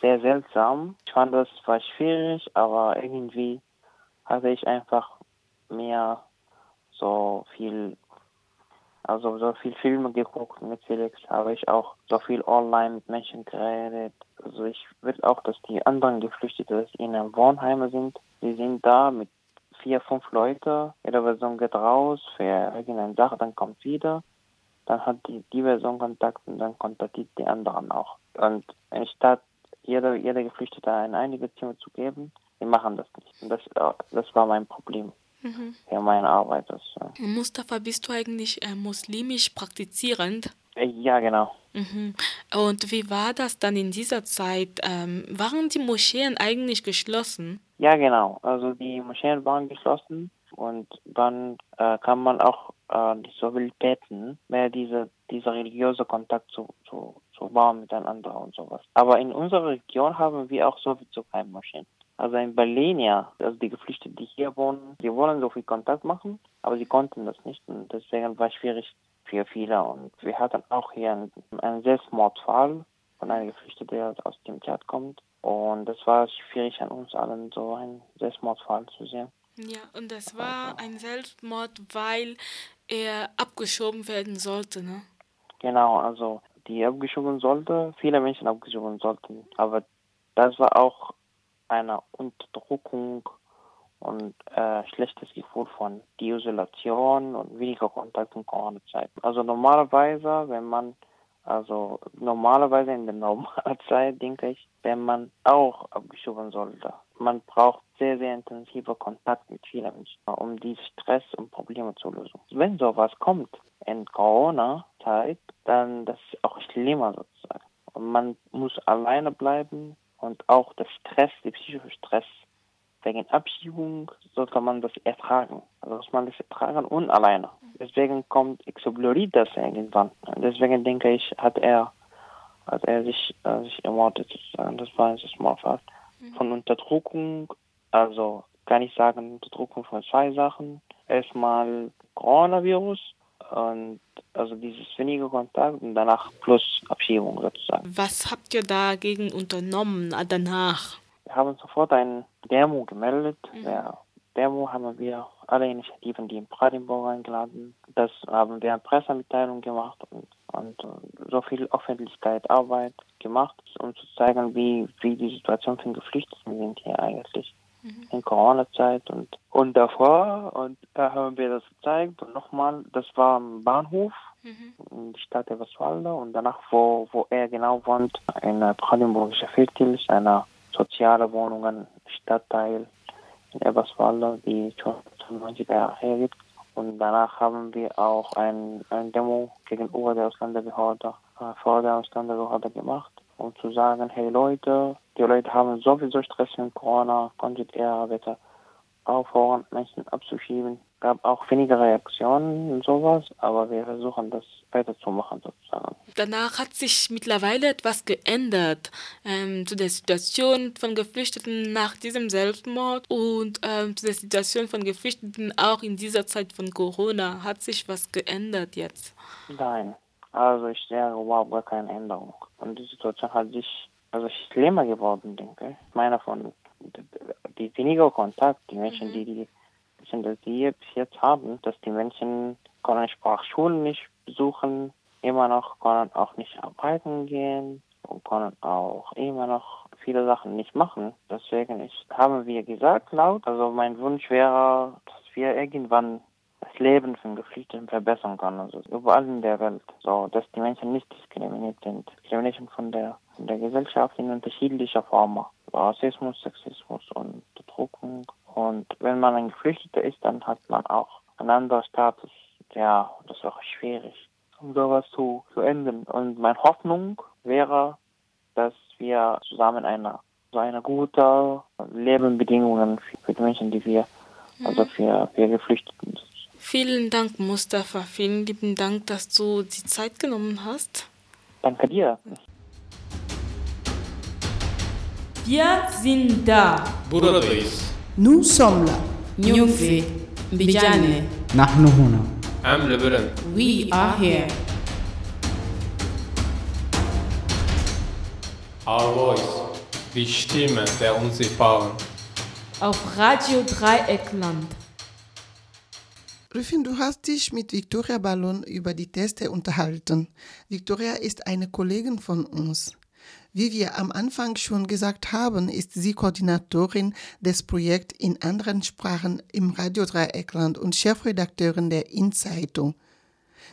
sehr seltsam. Ich fand das zwar schwierig, aber irgendwie hatte ich einfach mehr so viel, also so viel Filme geguckt mit Felix, habe ich auch so viel online mit Menschen geredet. Also ich will auch, dass die anderen Geflüchteten in einem Wohnheime sind. Sie sind da mit vier, fünf Leute. Jede Person geht raus für irgendeine Sache, dann kommt wieder. Dann hat die, die Person Kontakt und dann kontaktiert die anderen auch. Und anstatt jeder, jeder Geflüchtete ein einige Zimmer zu geben, die machen das nicht. Und das, das war mein Problem Mhm. für meine Arbeit. Das, äh, Mustafa, bist du eigentlich äh, muslimisch praktizierend? äh, ja, genau. Mhm. Und wie war das dann in dieser Zeit? Ähm, waren die Moscheen eigentlich geschlossen? Ja, genau. Also die Moscheen waren geschlossen und dann äh, kann man auch äh, nicht so viel beten, mehr diese, dieser religiöse Kontakt zu, zu, zu bauen miteinander und sowas. Aber in unserer Region haben wir auch sowieso keine Moscheen. Also in Berlin ja, also die Geflüchteten, die hier wohnen, die wollen so viel Kontakt machen, aber sie konnten das nicht und deswegen war es schwierig für viele. Und wir hatten auch hier einen, einen Selbstmordfall von einem Geflüchteten, der aus dem Tschad kommt. Und das war schwierig an uns allen, so einen Selbstmordfall zu sehen. Ja, und das war ein Selbstmord, weil er abgeschoben werden sollte, ne? Genau, also die abgeschoben sollte, viele Menschen abgeschoben sollten. Aber das war auch eine Unterdrückung und äh, schlechtes Gefühl von Isolation und weniger Kontakt in Corona-Zeit. Also normalerweise, wenn man, also normalerweise in der normalen Zeit, denke ich, wenn man auch abgeschoben sollte. Man braucht sehr, sehr intensiver Kontakt mit vielen Menschen, um die Stress und Probleme zu lösen. Wenn sowas kommt in Corona-Zeit, dann das ist auch schlimmer sozusagen. Und man muss alleine bleiben und auch der Stress, der psychische Stress wegen Abschiebung sollte man das ertragen. Also muss man das ertragen und alleine. Deswegen kommt, explodiert das irgendwann. Deswegen denke ich, hat er, hat er sich, äh, sich ermordet. Das war ein Mordfall. Von Unterdrückung, also kann ich sagen, Unterdrückung von zwei Sachen. Erstmal Coronavirus und also dieses wenige Kontakt und danach plus Abschiebung sozusagen. Was habt ihr dagegen unternommen äh, danach? Wir haben sofort eine Demo gemeldet. Der Demo haben wir alle Initiativen, die in Brandenburg eingeladen. Das haben wir eine Pressemitteilung gemacht und, und so viel Öffentlichkeit, Arbeit gemacht, um zu zeigen, wie, wie die Situation von Geflüchteten sind hier eigentlich in Corona-Zeit und, und davor. Und da haben wir das gezeigt und nochmal, das war am Bahnhof in die Stadt Eberswalde und danach, wo, wo er genau wohnt, in Brandenburgischer Viertel, ist eine soziale Wohnungen Stadtteil in Eberswalde, die schon 90er Jahre her gibt. Und danach haben wir auch ein, ein Demo gegenüber der Ausländerbehörde, äh, vor der Ausländerbehörde gemacht, um zu sagen, hey Leute, die Leute haben sowieso Stress mit Corona, konntet ihr bitte aufhören, Menschen abzuschieben. Gab auch weniger Reaktionen und sowas, aber wir versuchen das weiterzumachen sozusagen. Danach hat sich mittlerweile etwas geändert ähm, zu der Situation von Geflüchteten nach diesem Selbstmord und ähm, zu der Situation von Geflüchteten auch in dieser Zeit von Corona. Hat sich was geändert jetzt? Nein, also ich sehe überhaupt gar keine Änderung. Und die Situation hat sich also schlimmer geworden, denke ich. Ich meine von die weniger Kontakt, die Menschen, die die Menschen, die bis jetzt haben, dass die Menschen können Sprachschulen nicht besuchen, immer noch können auch nicht arbeiten gehen und können auch immer noch viele Sachen nicht machen. Deswegen ist, haben wir gesagt laut, also mein Wunsch wäre, dass wir irgendwann das Leben von Geflüchteten verbessern können, also überall in der Welt, so dass die Menschen nicht diskriminiert sind. Diskriminierung von der von der Gesellschaft in unterschiedlicher Formen. Rassismus, Sexismus und Bedrohung. Und wenn man ein Geflüchteter ist, dann hat man auch einen anderen Status. Ja, das ist auch schwierig, um sowas zu, zu ändern. Und meine Hoffnung wäre, dass wir zusammen eine so eine gute Lebensbedingungen für, für die Menschen, die wir, also für, für Geflüchteten. Vielen Dank, Mustafa. Vielen lieben Dank, dass du die Zeit genommen hast. Danke dir. Wir sind da. Buradayız. Nous sommes là. Nyumfi. Mbijane. Nahnu huna. Am Lebanon. We are here. Our voice. Die Stimme der Unsichtbaren. Auf Radio Dreieckland. Rüffin, du hast dich mit Victoria Ballon über die Teste unterhalten. Victoria ist eine Kollegin von uns. Wie wir am Anfang schon gesagt haben, ist sie Koordinatorin des Projekts in anderen Sprachen im Radio Dreieckland und Chefredakteurin der In-Zeitung.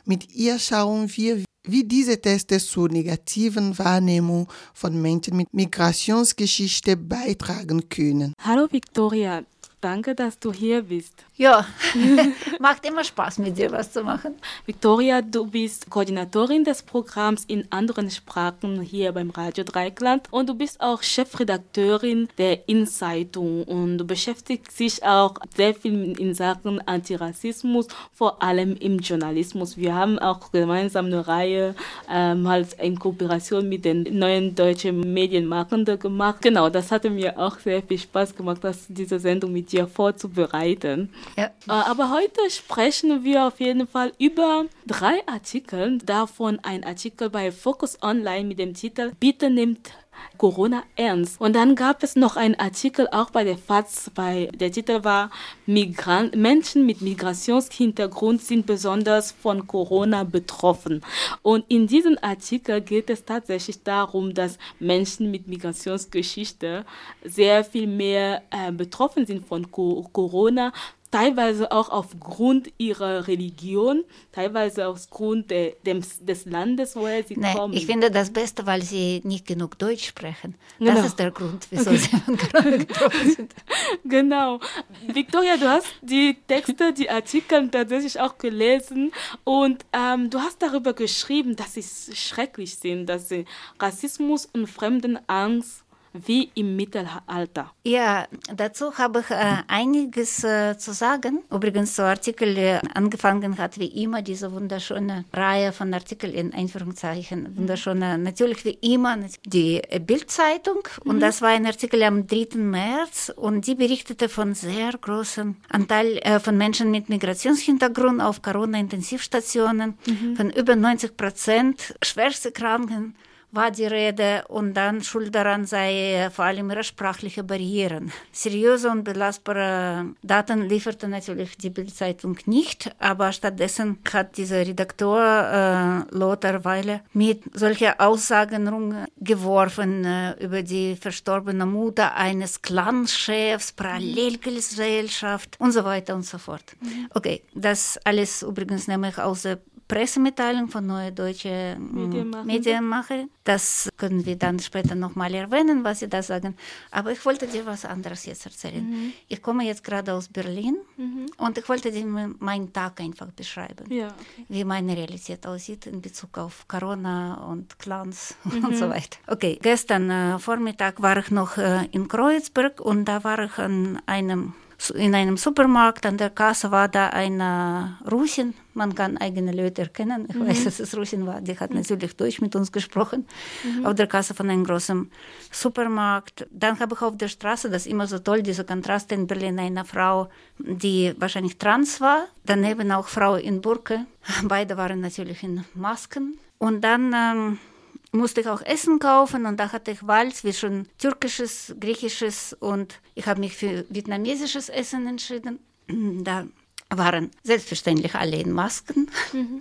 Mit ihr schauen wir, wie diese Tests zur negativen Wahrnehmung von Menschen mit Migrationsgeschichte beitragen können. Hallo Victoria, danke, dass du hier bist. Ja, macht immer Spaß, mit dir was zu machen. Victoria, du bist Koordinatorin des Programms in anderen Sprachen hier beim Radio Dreikland und du bist auch Chefredakteurin der In-Zeitung und du beschäftigst dich auch sehr viel in Sachen Antirassismus, vor allem im Journalismus. Wir haben auch gemeinsam eine Reihe ähm, halt in Kooperation mit den neuen deutschen Medienmachenden gemacht. Genau, das hatte mir auch sehr viel Spaß gemacht, das, diese Sendung mit dir vorzubereiten. Ja. Äh, Aber heute sprechen wir auf jeden Fall über drei Artikel. Davon ein Artikel bei Focus Online mit dem Titel Bitte nimmt Corona ernst. Und dann gab es noch einen Artikel auch bei der FAZ, bei, der Titel war Migran Menschen mit Migrationshintergrund sind besonders von Corona betroffen. Und in diesem Artikel geht es tatsächlich darum, dass Menschen mit Migrationsgeschichte sehr viel mehr äh, betroffen sind von Co Corona, teilweise auch aufgrund ihrer Religion, teilweise aufgrund de, des, des Landes, woher sie Nee, kommen. ich finde das Beste, weil sie nicht genug Deutsch sprechen. Genau. Das ist der Grund, wieso sie Corona getroffen sind. Genau. Victoria, du hast die Texte, die Artikel tatsächlich auch gelesen und ähm, du hast darüber geschrieben, dass sie schrecklich sind, dass sie Rassismus und Fremdenangst wie im Mittelalter. Ja, dazu habe ich äh, einiges äh, zu sagen. Übrigens, so Artikel äh, angefangen hat wie immer diese wunderschöne Reihe von Artikeln in Einführungszeichen. Wunderschöne, natürlich wie immer die Bildzeitung. Und das war ein Artikel am 3. März und die berichtete von sehr großem Anteil äh, von Menschen mit Migrationshintergrund auf Corona-Intensivstationen, von über 90 Prozent schwerste Kranken war die Rede und dann schuld daran sei vor allem ihre sprachliche Barrieren. Seriöse und belastbare Daten lieferte natürlich die Bildzeitung nicht, aber stattdessen hat dieser Redakteur äh, Lothar Weiler mit solcher Aussagen rumgeworfen äh, über die verstorbene Mutter eines Clanchefs, Parallelgesellschaft und so weiter und so fort. Okay, das alles übrigens nehme ich aus der Pressemitteilung von Neue Deutsche Medienmacher. Medienmacher. Das können wir dann später nochmal erwähnen, was Sie da sagen. Aber ich wollte dir was anderes jetzt erzählen. Ich komme jetzt gerade aus Berlin und ich wollte dir meinen Tag einfach beschreiben, Ja, okay. wie meine Realität aussieht in Bezug auf Corona und Clans und so weiter. Okay, gestern äh, Vormittag war ich noch äh, in Kreuzberg und da war ich an einem in einem Supermarkt an der Kasse war da eine Russin, man kann eigene Leute erkennen. Ich weiß, dass es Russin war, die hat natürlich Deutsch mit uns gesprochen, auf der Kasse von einem großen Supermarkt. Dann habe ich auf der Straße, das ist immer so toll, diese Kontraste in Berlin, eine Frau, die wahrscheinlich trans war, daneben auch Frau in Burke. Beide waren natürlich in Masken. Und dann ähm, musste ich auch Essen kaufen und da hatte ich Wahl zwischen türkisches, griechisches und ich habe mich für vietnamesisches Essen entschieden. Da waren selbstverständlich alle in Masken.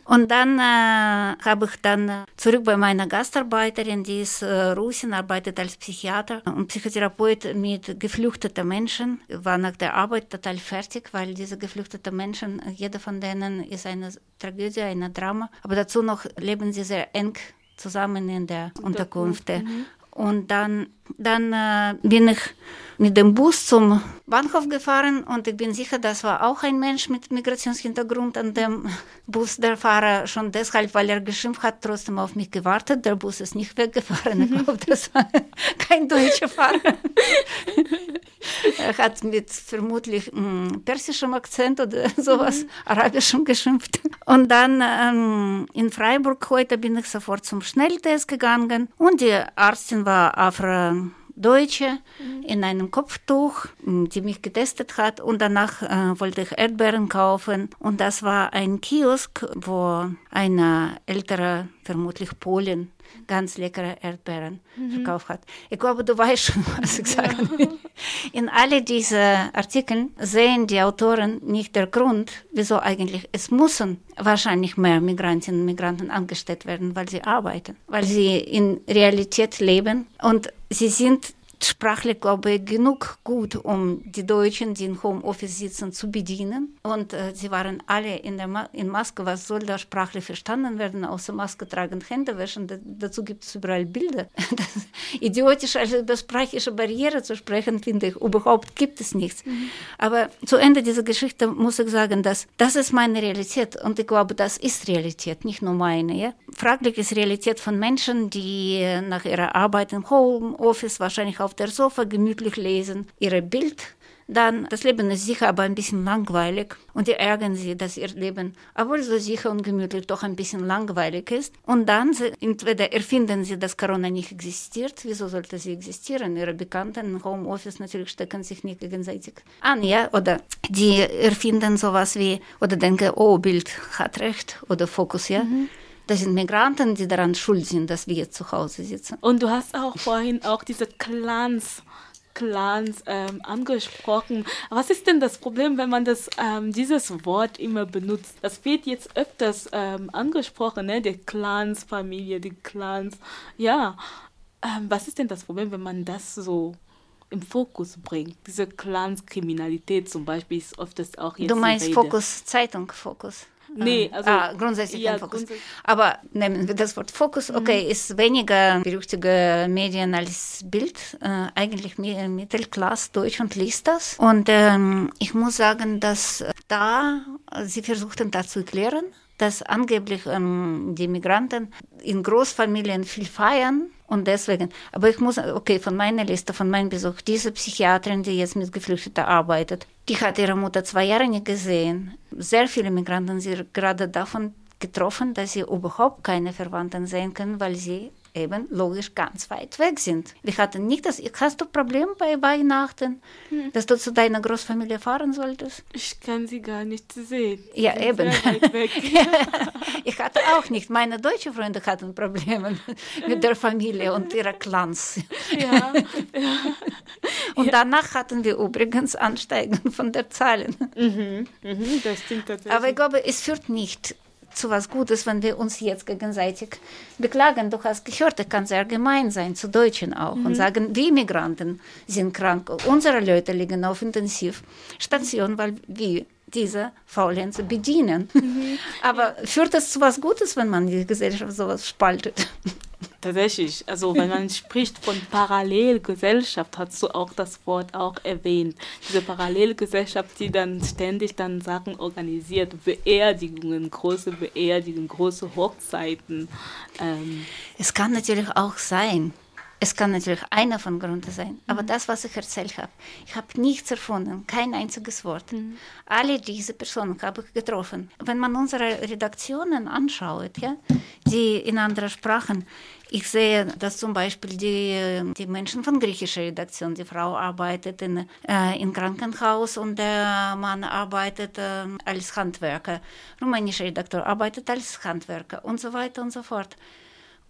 Und dann äh, habe ich dann äh, zurück bei meiner Gastarbeiterin, die ist äh, Russin, arbeitet als Psychiater und Psychotherapeut mit geflüchteten Menschen. War nach der Arbeit total fertig, weil diese geflüchteten Menschen, jeder von denen ist eine Tragödie, ein Drama. Aber dazu noch leben sie sehr eng zusammen in der Unterkunft. Und dann, dann äh, bin ich mit dem Bus zum Bahnhof gefahren und ich bin sicher, das war auch ein Mensch mit Migrationshintergrund an dem Bus. Der Fahrer schon deshalb, weil er geschimpft hat, trotzdem auf mich gewartet. Der Bus ist nicht weggefahren. Ich glaube, das war kein deutscher Fahrer. er hat mit vermutlich mh, persischem Akzent oder sowas, arabischem geschimpft. Und dann ähm, in Freiburg heute bin ich sofort zum Schnelltest gegangen und die Arztin war Afro. Deutsche in einem Kopftuch, m, die mich getestet hat. Und danach äh, wollte ich Erdbeeren kaufen. Und das war ein Kiosk, wo eine ältere, vermutlich Polin, ganz leckere Erdbeeren verkauft hat. Ich glaube, du weißt schon, was ich sagen will. In alle diese Artikeln sehen die Autoren nicht der Grund, wieso eigentlich es müssen wahrscheinlich mehr Migrantinnen und Migranten angestellt werden, weil sie arbeiten, weil sie in Realität leben und sie sind sprachlich, glaube ich, genug gut, um die Deutschen, die im Homeoffice sitzen, zu bedienen. Und äh, sie waren alle in, der Ma in Maske. Was soll da sprachlich verstanden werden, außer Maske tragen, Hände waschen? Da, dazu gibt es überall Bilder. Idiotisch, also über sprachliche Barriere zu sprechen, finde ich, überhaupt gibt es nichts. Mhm. Aber zu Ende dieser Geschichte muss ich sagen, dass das ist meine Realität. Und ich glaube, das ist Realität, nicht nur meine. Ja? Fraglich ist Realität von Menschen, die nach ihrer Arbeit im Homeoffice wahrscheinlich auf der Sofa gemütlich lesen, ihre Bild, dann das Leben ist sicher aber ein bisschen langweilig und die ärgern sie, dass ihr Leben, obwohl so sicher und gemütlich, doch ein bisschen langweilig ist. Und dann entweder erfinden sie, dass Corona nicht existiert, wieso sollte sie existieren? Ihre Bekannten im Homeoffice natürlich stecken sich nicht gegenseitig an, ja, oder die erfinden sowas wie, oder denken, oh, Bild hat recht, oder Fokus, ja. Mhm. Das sind Migranten, die daran schuld sind, dass wir jetzt zu Hause sitzen. Und du hast auch vorhin auch diese Clans Clans ähm, angesprochen. Was ist denn das Problem, wenn man das, ähm, dieses Wort immer benutzt? Das wird jetzt öfters ähm, angesprochen, ne? Die Clans-Familie, die Clans. Ja, ähm, was ist denn das Problem, wenn man das so im Fokus bringt? Diese Clans-Kriminalität zum Beispiel ist oft das auch jetzt. Du meinst Fokus, Zeitung, Fokus. Nee, also ah, grundsätzlich ja, kein Fokus. Grundsätzlich. Aber nehmen wir das Wort Fokus, mhm. okay, mhm. ist weniger berüchtigte Medien als Bild. Äh, eigentlich Mittelklasse Deutschland liest das. Und ähm, ich muss sagen, dass da sie versuchten da zu erklären, dass angeblich ähm, die Migranten in Großfamilien viel feiern und deswegen, aber ich muss, okay, von meiner Liste, von meinem Besuch, diese Psychiaterin, die jetzt mit Geflüchteten arbeitet, die hat ihre Mutter zwei Jahre nicht gesehen. Sehr viele Migranten sind gerade davon getroffen, dass sie überhaupt keine Verwandten sehen können, weil sie eben logisch ganz weit weg sind. Wir hatten nicht das, hast du Problem bei Weihnachten, hm. dass du zu deiner Großfamilie fahren solltest? Ich kann sie gar nicht sehen. Ja, eben. ich hatte auch nicht. Meine deutschen Freunde hatten Probleme mit der Familie und ihrer Clans. Ja. und danach hatten wir übrigens Ansteigen von der Zahlen. Mhm. Mhm, das stimmt tatsächlich. Aber ich glaube, es führt nicht zu was Gutes, wenn wir uns jetzt gegenseitig beklagen. Du hast gehört, das kann sehr gemein sein, zu Deutschen auch, mhm. und sagen, wir Migranten sind krank, unsere Leute liegen auf Intensivstation, weil wir diese Faulenzer bedienen. Mhm. Aber führt das zu was Gutes, wenn man die Gesellschaft sowas spaltet? Tatsächlich, also wenn man spricht von Parallelgesellschaft, hast du auch das Wort auch erwähnt. Diese Parallelgesellschaft, die dann ständig dann Sachen organisiert, Beerdigungen, große Beerdigungen, große Hochzeiten. Ähm. Es kann natürlich auch sein, es kann natürlich einer von Gründen sein, aber mhm. das, was ich erzählt habe, ich habe nichts erfunden, kein einziges Wort. Mhm. Alle diese Personen habe ich getroffen. Wenn man unsere Redaktionen anschaut, ja, die in anderen Sprachen, ich sehe, dass zum Beispiel die, die Menschen von griechischer Redaktion, die Frau arbeitet in, äh, im Krankenhaus und der Mann arbeitet äh, als Handwerker. Rumänischer Redakteur arbeitet als Handwerker und so weiter und so fort.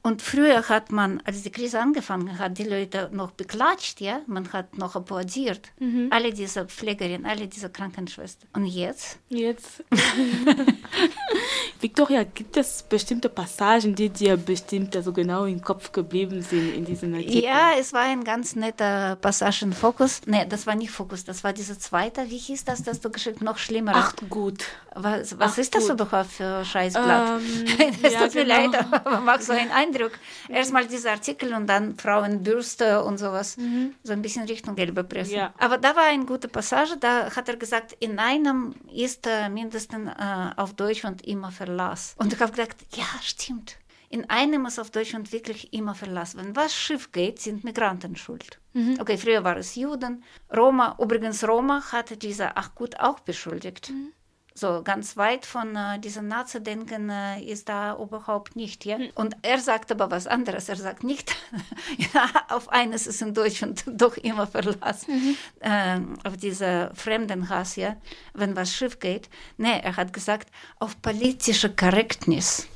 Und früher hat man, als die Krise angefangen hat, die Leute noch beklatscht, ja, man hat noch applaudiert. Mhm. Alle diese Pflegerinnen, alle diese Krankenschwestern. Und jetzt? Jetzt. Victoria, gibt es bestimmte Passagen, die dir bestimmt also genau im Kopf geblieben sind in diesem Artikel? Ja, es war ein ganz netter Passage Fokus. Nee, das war nicht Fokus, das war dieser zweite, wie hieß das, das du geschickt, noch schlimmer. Ach gut. Was, was Ach, ist das gut. überhaupt für Scheißblatt? Ähm, das ja, tut mir genau. leid, aber macht so einen Eindruck. Eindruck. Erstmal dieser Artikel und dann Frauenbürste und sowas. Mhm. So ein bisschen Richtung gelbe Presse. Ja. Aber da war eine gute Passage, da hat er gesagt, in einem ist äh, mindestens äh, auf Deutschland immer Verlass. Und ich habe gedacht, ja, stimmt. In einem ist auf Deutschland wirklich immer Verlass. Wenn was schief geht, sind Migranten schuld. Mhm. Okay, früher war es Juden. Roma, übrigens Roma hatte dieser Ach gut auch beschuldigt. Mhm. So ganz weit von äh, diesem Nazi-Denken äh, ist da überhaupt nicht. Ja? Hm. Und er sagt aber was anderes. Er sagt nicht, ja, auf eines ist in Deutschland doch immer Verlass, mhm. äh, auf diese Fremdenhass, ja, wenn was schief geht. Nee, er hat gesagt, auf politische Korrektness.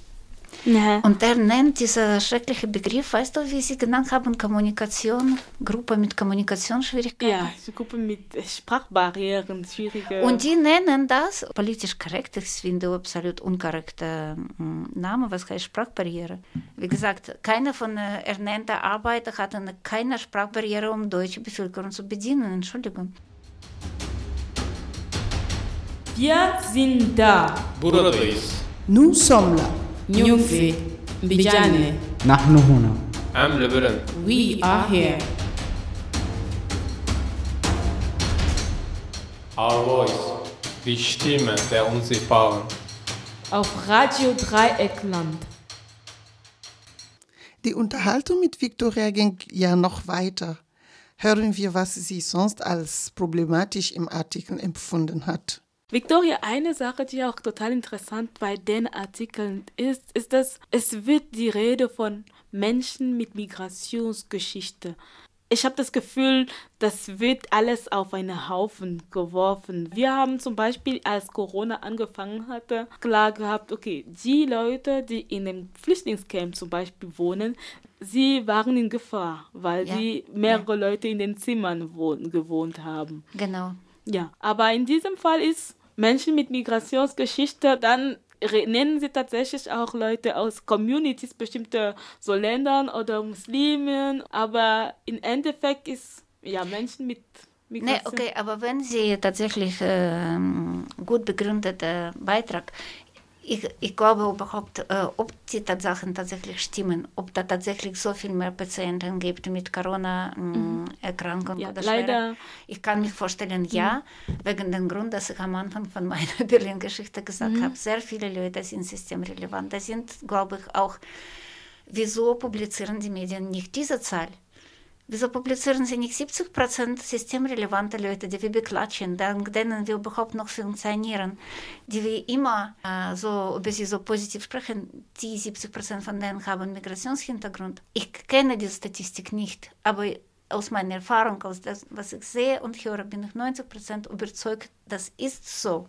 Ja. Und er nennt diesen schrecklichen Begriff, weißt du, wie sie genannt haben, Kommunikation, Gruppe mit Kommunikationsschwierigkeiten. Ja, Gruppe mit Sprachbarrieren, schwierige. Und die nennen das politisch korrekt, ich finde absolut unkorrekter mm, Name, was heißt Sprachbarriere. Wie gesagt, keiner von äh, ernannten Arbeiter hat eine, keine Sprachbarriere, um deutsche Bevölkerung zu bedienen. Entschuldigung. Wir sind da. Buradayız. Nous sommes là. Nyumfi, Mbijane, نحن هنا Em li birin. we are here. Our voice. Die Stimme der Unsichtbaren. Auf Radio Dreieckland. Die Unterhaltung mit Victoria ging ja noch weiter. Hören wir, was sie sonst als problematisch im Artikel empfunden hat. Victoria, eine Sache, die auch total interessant bei den Artikeln ist, ist, dass es wird die Rede von Menschen mit Migrationsgeschichte. Ich habe das Gefühl, das wird alles auf einen Haufen geworfen. Wir haben zum Beispiel, als Corona angefangen hatte, klar gehabt, okay, die Leute, die in dem Flüchtlingscamp zum Beispiel wohnen, sie waren in Gefahr, weil Ja, sie mehrere Leute in den Zimmern wohnen, gewohnt haben. Genau. Ja, aber in diesem Fall ist Menschen mit Migrationsgeschichte, dann nennen sie tatsächlich auch Leute aus Communities, bestimmte so Ländern oder Muslimen, aber im Endeffekt ist ja Menschen mit Nee, Migration. okay, aber wenn Sie tatsächlich ähm, gut begründeten Beitrag, ich, ich glaube überhaupt, äh, ob die Tatsachen tatsächlich stimmen, ob da tatsächlich so viel mehr Patienten gibt mit Corona-Erkrankung Ja, oder leider- schwerer. Ich kann mich vorstellen, ja, wegen dem Grund, dass ich am Anfang von meiner Berlin-Geschichte gesagt habe, sehr viele Leute sind systemrelevant. Da sind, glaube ich, auch, wieso publizieren die Medien nicht diese Zahl? Wieso publizieren sie nicht 70 Prozent systemrelevante Leute, die wir beklatschen, dank denen wir überhaupt noch funktionieren, die wir immer äh, so über sie so positiv sprechen? Die 70 Prozent von denen haben Migrationshintergrund. Ich kenne diese Statistik nicht, aber aus meiner Erfahrung, aus das, was ich sehe und höre, bin ich 90 Prozent überzeugt, das ist so.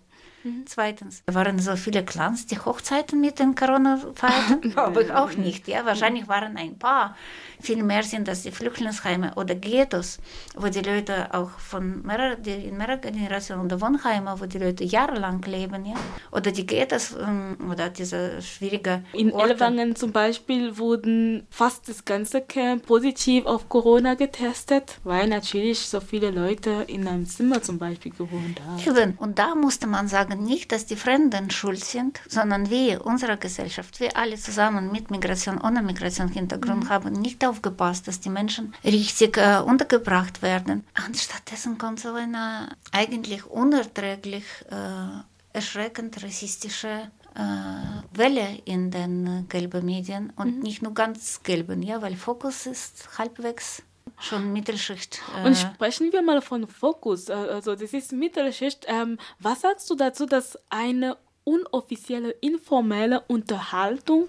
Zweitens, waren so viele Clans, die Hochzeiten mit den Corona feierten? Glaube ich auch nicht. Ja, wahrscheinlich waren ein paar. Viel mehr sind das die Flüchtlingsheime oder Ghettos, wo die Leute auch von mehrer, die in mehreren Generationen oder Wohnheime, wo die Leute jahrelang leben, ja. Oder die Ghettos ähm, oder diese schwierige In Orte. Ellwangen zum Beispiel wurden fast das ganze Camp positiv auf Corona getestet, weil natürlich so viele Leute in einem Zimmer zum Beispiel gewohnt haben. Eben. Und da musste man sagen, nicht, dass die Fremden schuld sind, sondern wir, unsere Gesellschaft, wir alle zusammen mit Migration, ohne Migrationshintergrund haben nicht aufgepasst, dass die Menschen richtig äh, untergebracht werden. Und stattdessen kommt so eine eigentlich unerträglich, äh, erschreckend rassistische äh, Welle in den äh, gelben Medien. Und nicht nur ganz gelben, ja, weil Fokus ist halbwegs schon Mittelschicht. Äh, Und sprechen wir mal von Fokus. äh, Also das ist Mittelschicht. Ähm, was sagst du dazu, dass eine unoffizielle, informelle Unterhaltung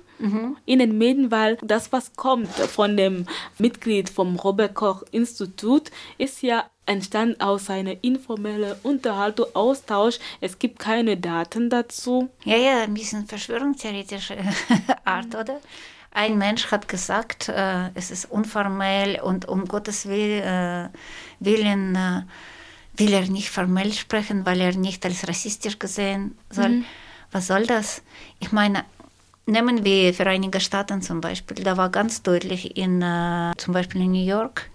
in den Medien, weil das, was kommt von dem Mitglied vom Robert Koch Institut, ist ja entstanden aus einer informellen Unterhaltung, Austausch. Es gibt keine Daten dazu. Ja, ja, ein bisschen verschwörungstheoretische Art, oder? Ein Mensch hat gesagt, äh, es ist unformell und um Gottes Will, äh, Willen äh, will er nicht formell sprechen, weil er nicht als rassistisch gesehen soll. Was soll das? Ich meine, nehmen wir für einige Staaten zum Beispiel, da war ganz deutlich in, äh, zum Beispiel in New York,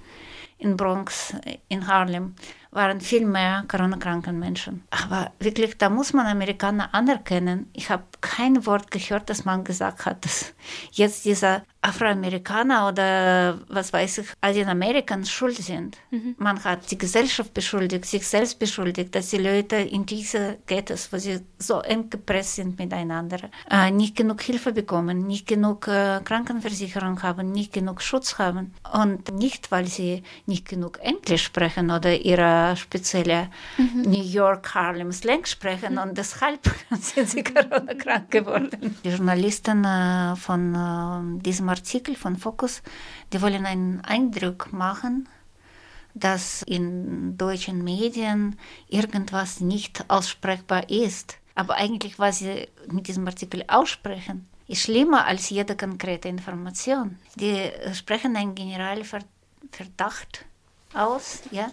in Bronx, in Harlem, waren viel mehr Corona-kranken Menschen. Aber wirklich, da muss man Amerikaner anerkennen. Ich habe kein Wort gehört, dass man gesagt hat, dass jetzt diese Afroamerikaner oder was weiß ich, Asian Americans schuld sind. Man hat die Gesellschaft beschuldigt, sich selbst beschuldigt, dass die Leute in diese Ghettos, wo sie so eng gepresst sind miteinander, äh, nicht genug Hilfe bekommen, nicht genug äh, Krankenversicherung haben, nicht genug Schutz haben. Und nicht, weil sie nicht genug Englisch sprechen oder ihre spezielle New York Harlem Slang sprechen und deshalb sind sie Corona-krank geworden. Die Journalisten äh, von äh, diesem Artikel von Focus, die wollen einen Eindruck machen, dass in deutschen Medien irgendwas nicht aussprechbar ist. Aber eigentlich, was sie mit diesem Artikel aussprechen, ist schlimmer als jede konkrete Information. Die sprechen einen Generalverdacht aus, ja,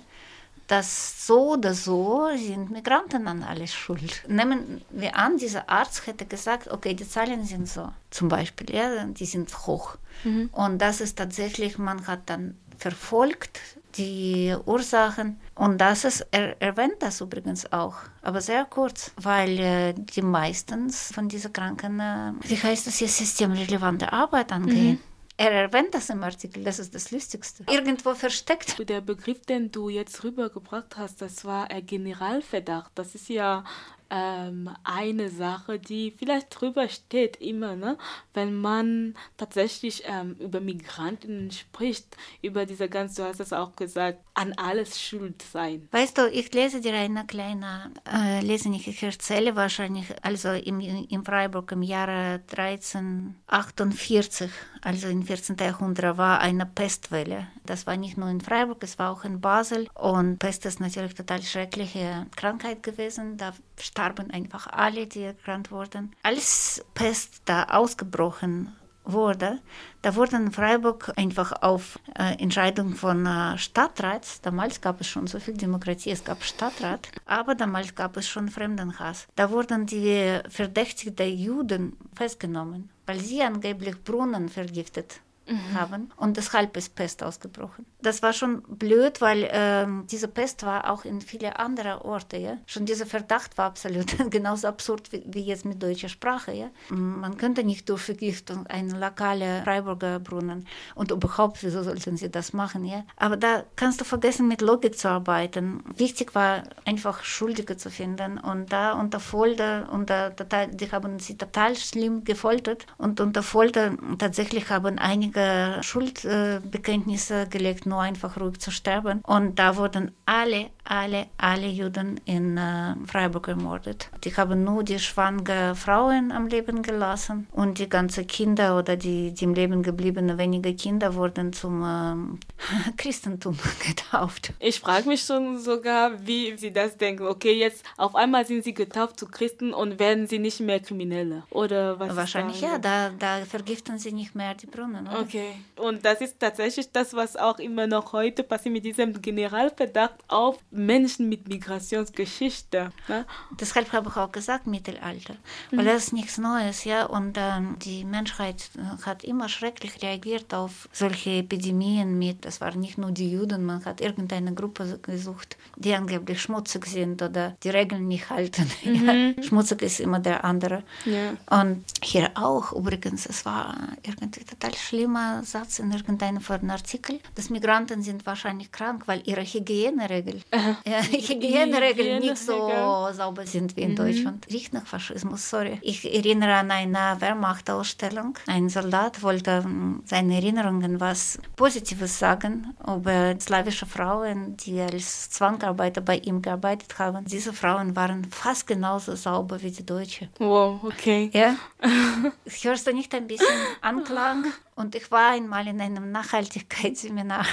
dass so oder so sind Migranten an alles schuld. Nehmen wir an, dieser Arzt hätte gesagt, okay, die Zahlen sind so, zum Beispiel, ja, die sind hoch. Mhm. Und das ist tatsächlich, man hat dann verfolgt die Ursachen und das ist, er erwähnt das übrigens auch, aber sehr kurz, weil äh, die meistens von diesen Kranken, äh, wie heißt das jetzt, systemrelevante Arbeit angehen. Mhm. Er erwähnt das im Artikel, das ist das Lustigste. Irgendwo versteckt. Der Begriff, den du jetzt rübergebracht hast, das war ein Generalverdacht. Das ist ja ähm, eine Sache, die vielleicht drüber steht immer, ne? wenn man tatsächlich ähm, über Migranten spricht, über diese ganze, du hast es auch gesagt, an alles schuld sein. Weißt du, ich lese dir eine kleine, äh, lese nicht, ich erzähle wahrscheinlich, also im, in Freiburg im Jahre 1348, also im 14. Jahrhundert, war eine Pestwelle. Das war nicht nur in Freiburg, es war auch in Basel und Pest ist natürlich total schreckliche Krankheit gewesen. Da starben einfach alle, die erkrankt wurden. Als Pest da ausgebrochen wurde, da wurde in Freiburg einfach auf äh, Entscheidung von äh, Stadtrats, damals gab es schon so viel Demokratie, es gab Stadtrat, aber damals gab es schon Fremdenhass. Da wurden die verdächtigten Juden festgenommen, weil sie angeblich Brunnen vergiftet mhm. haben und deshalb ist Pest ausgebrochen. Das war schon blöd, weil ähm, diese Pest war auch in viele andere Orte. Ja? Schon dieser Verdacht war absolut genauso absurd wie, wie, jetzt mit deutscher Sprache. Ja? Man könnte nicht durch Vergiftung einen lokalen Freiburger Brunnen und überhaupt, wieso sollten sie das machen? Ja? Aber da kannst du vergessen, mit Logik zu arbeiten. Wichtig war einfach Schuldige zu finden und da unter Folter, unter, die haben sie total schlimm gefoltert und unter Folter tatsächlich haben einige einige Schuldbekenntnisse gelegt, nur einfach ruhig zu sterben. Und da wurden alle, alle, alle Juden in äh, Freiburg ermordet. Die haben nur die schwangere Frauen am Leben gelassen und die ganzen Kinder oder die, die im Leben gebliebenen wenige Kinder wurden zum äh, Christentum getauft. Ich frage mich schon sogar, wie sie das denken. Okay, jetzt auf einmal sind sie getauft zu Christen und werden sie nicht mehr Kriminelle oder was? Wahrscheinlich ja, da, da vergiften sie nicht mehr die Brunnen. Oder? Okay, und das ist tatsächlich das, was auch immer noch heute passiert mit diesem Generalverdacht auf Menschen mit Migrationsgeschichte. Ne? Deshalb habe ich auch gesagt Mittelalter, mhm. weil das ist nichts Neues, ja. Und ähm, die Menschheit hat immer schrecklich reagiert auf solche Epidemien mit. Das waren nicht nur die Juden, man hat irgendeine Gruppe gesucht, die angeblich schmutzig sind oder die Regeln nicht halten. Mhm. Ja. Schmutzig ist immer der andere. Ja. Und hier auch übrigens, es war irgendwie total schlimmer Satz in irgendeinem Artikel, dass Migranten sind wahrscheinlich krank, weil ihre Hygieneregel ja, Hygieneregeln nicht so sauber sind wie in mhm. Deutschland. Riecht nach Faschismus, sorry. Ich erinnere an eine Wehrmachtausstellung. Ein Soldat wollte hm, seine Erinnerungen was Positives sagen über slawische Frauen, die als Zwangarbeiter bei ihm gearbeitet haben. Diese Frauen waren fast genauso sauber wie die Deutsche. Wow, okay. Ja. Hörst du nicht ein bisschen Anklang? Und ich war einmal in einem Nachhaltigkeitsseminar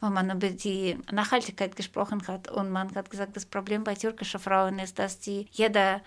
wo man über die Nachhaltigkeit gesprochen hat. Und man hat gesagt, das Problem bei türkischen Frauen ist, dass die jeder äh,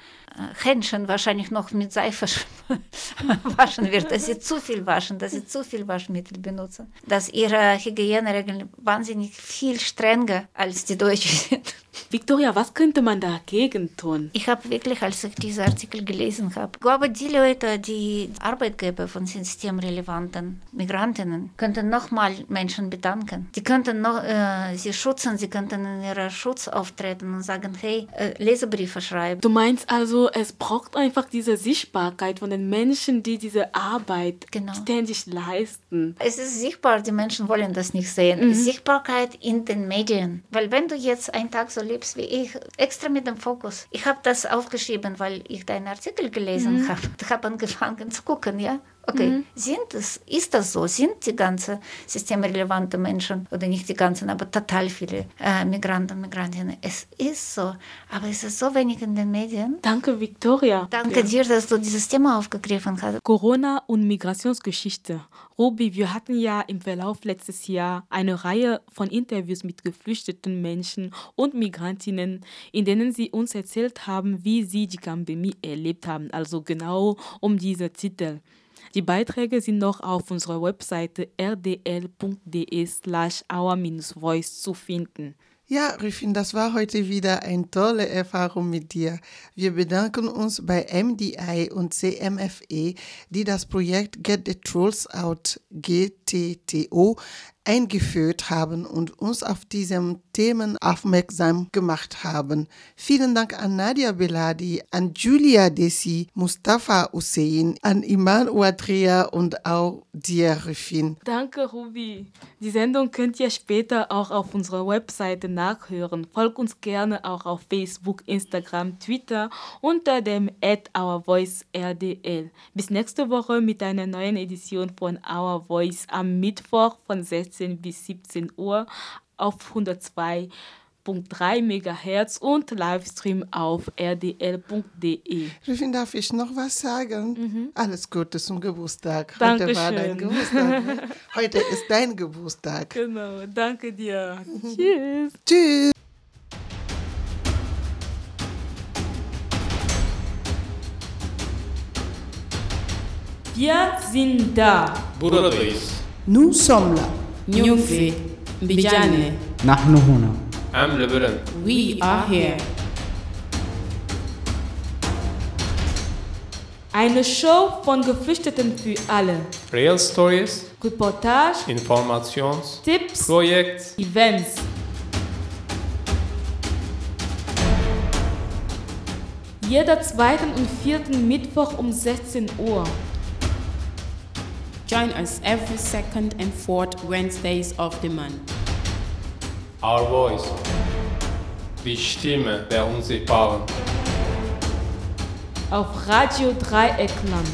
Händchen wahrscheinlich noch mit Seife waschen wird, dass sie zu viel waschen, dass sie zu viel Waschmittel benutzen, dass ihre Hygieneregeln wahnsinnig viel strenger als die Deutschen sind. Victoria, was könnte man dagegen tun? Ich habe wirklich, als ich diese Artikel gelesen habe, ich glaube, die Leute, die Arbeitgeber von systemrelevanten Migrantinnen, könnten nochmal Menschen bedanken. Die könnten noch, äh, sie schützen, sie könnten in ihrer Schutz auftreten und sagen, hey, äh, Lesebriefe schreiben. Du meinst also, es braucht einfach diese Sichtbarkeit von den Menschen, die diese Arbeit genau. ständig leisten. Es ist sichtbar, die Menschen wollen das nicht sehen. Mhm. Sichtbarkeit in den Medien. Weil wenn du jetzt einen Tag so lebst wie ich, extra mit dem Fokus. Ich habe das aufgeschrieben, weil ich deinen Artikel gelesen mhm. habe. Ich habe angefangen zu gucken, ja. Okay, Mhm. sind es, ist das so? Sind die ganzen systemrelevanten Menschen oder nicht die ganzen, aber total viele äh, Migranten und Migrantinnen? Es ist so, aber es ist so wenig in den Medien. Danke, Victoria. Danke dir, dass du dieses Thema aufgegriffen hast. Corona und Migrationsgeschichte. Ruby, wir hatten ja im Verlauf letztes Jahr eine Reihe von Interviews mit geflüchteten Menschen und Migrantinnen, in denen sie uns erzählt haben, wie sie die Pandemie erlebt haben, also genau um diese Titel. Die Beiträge sind noch auf unserer Webseite rdl.de slash our-voice zu finden. Ja, Rufin, das war heute wieder eine tolle Erfahrung mit dir. Wir bedanken uns bei MDI und CMFE, die das Projekt Get the Trolls Out GTTO eingeführt haben und uns auf diesen Themen aufmerksam gemacht haben. Vielen Dank an Nadia Beladi, an Julia Desi, Mustafa Hussein, an Iman Ouadria und auch dir, Rufin. Danke, Ruby. Die Sendung könnt ihr später auch auf unserer Webseite nachhören. Folgt uns gerne auch auf Facebook, Instagram, Twitter unter dem at OurVoiceRDL. Bis nächste Woche mit einer neuen Edition von Our Voice am Mittwoch von 16 bis 17 Uhr auf 102.3 MHz und Livestream auf rdl.de. Rufin, darf ich noch was sagen? Alles Gute zum Geburtstag. Heute war dein Dankeschön. Geburtstag. ne? Heute ist dein Geburtstag. Genau, danke dir. Tschüss. Tschüss. Wir sind da. Buradayız. Nous sommes là. Nyufi, Mbijane, نحن هنا Em li birin. we are here. Eine Show von Geflüchteten für alle. Real Stories, Reportage, Informations, Tipps, Projekt, Events. Jeder zweiten und vierten Mittwoch um 16 Uhr. Join us every second and fourth Wednesdays of the month. Our Voice. Die Stimme der Unsichtbaren. Auf Radio Dreieckland.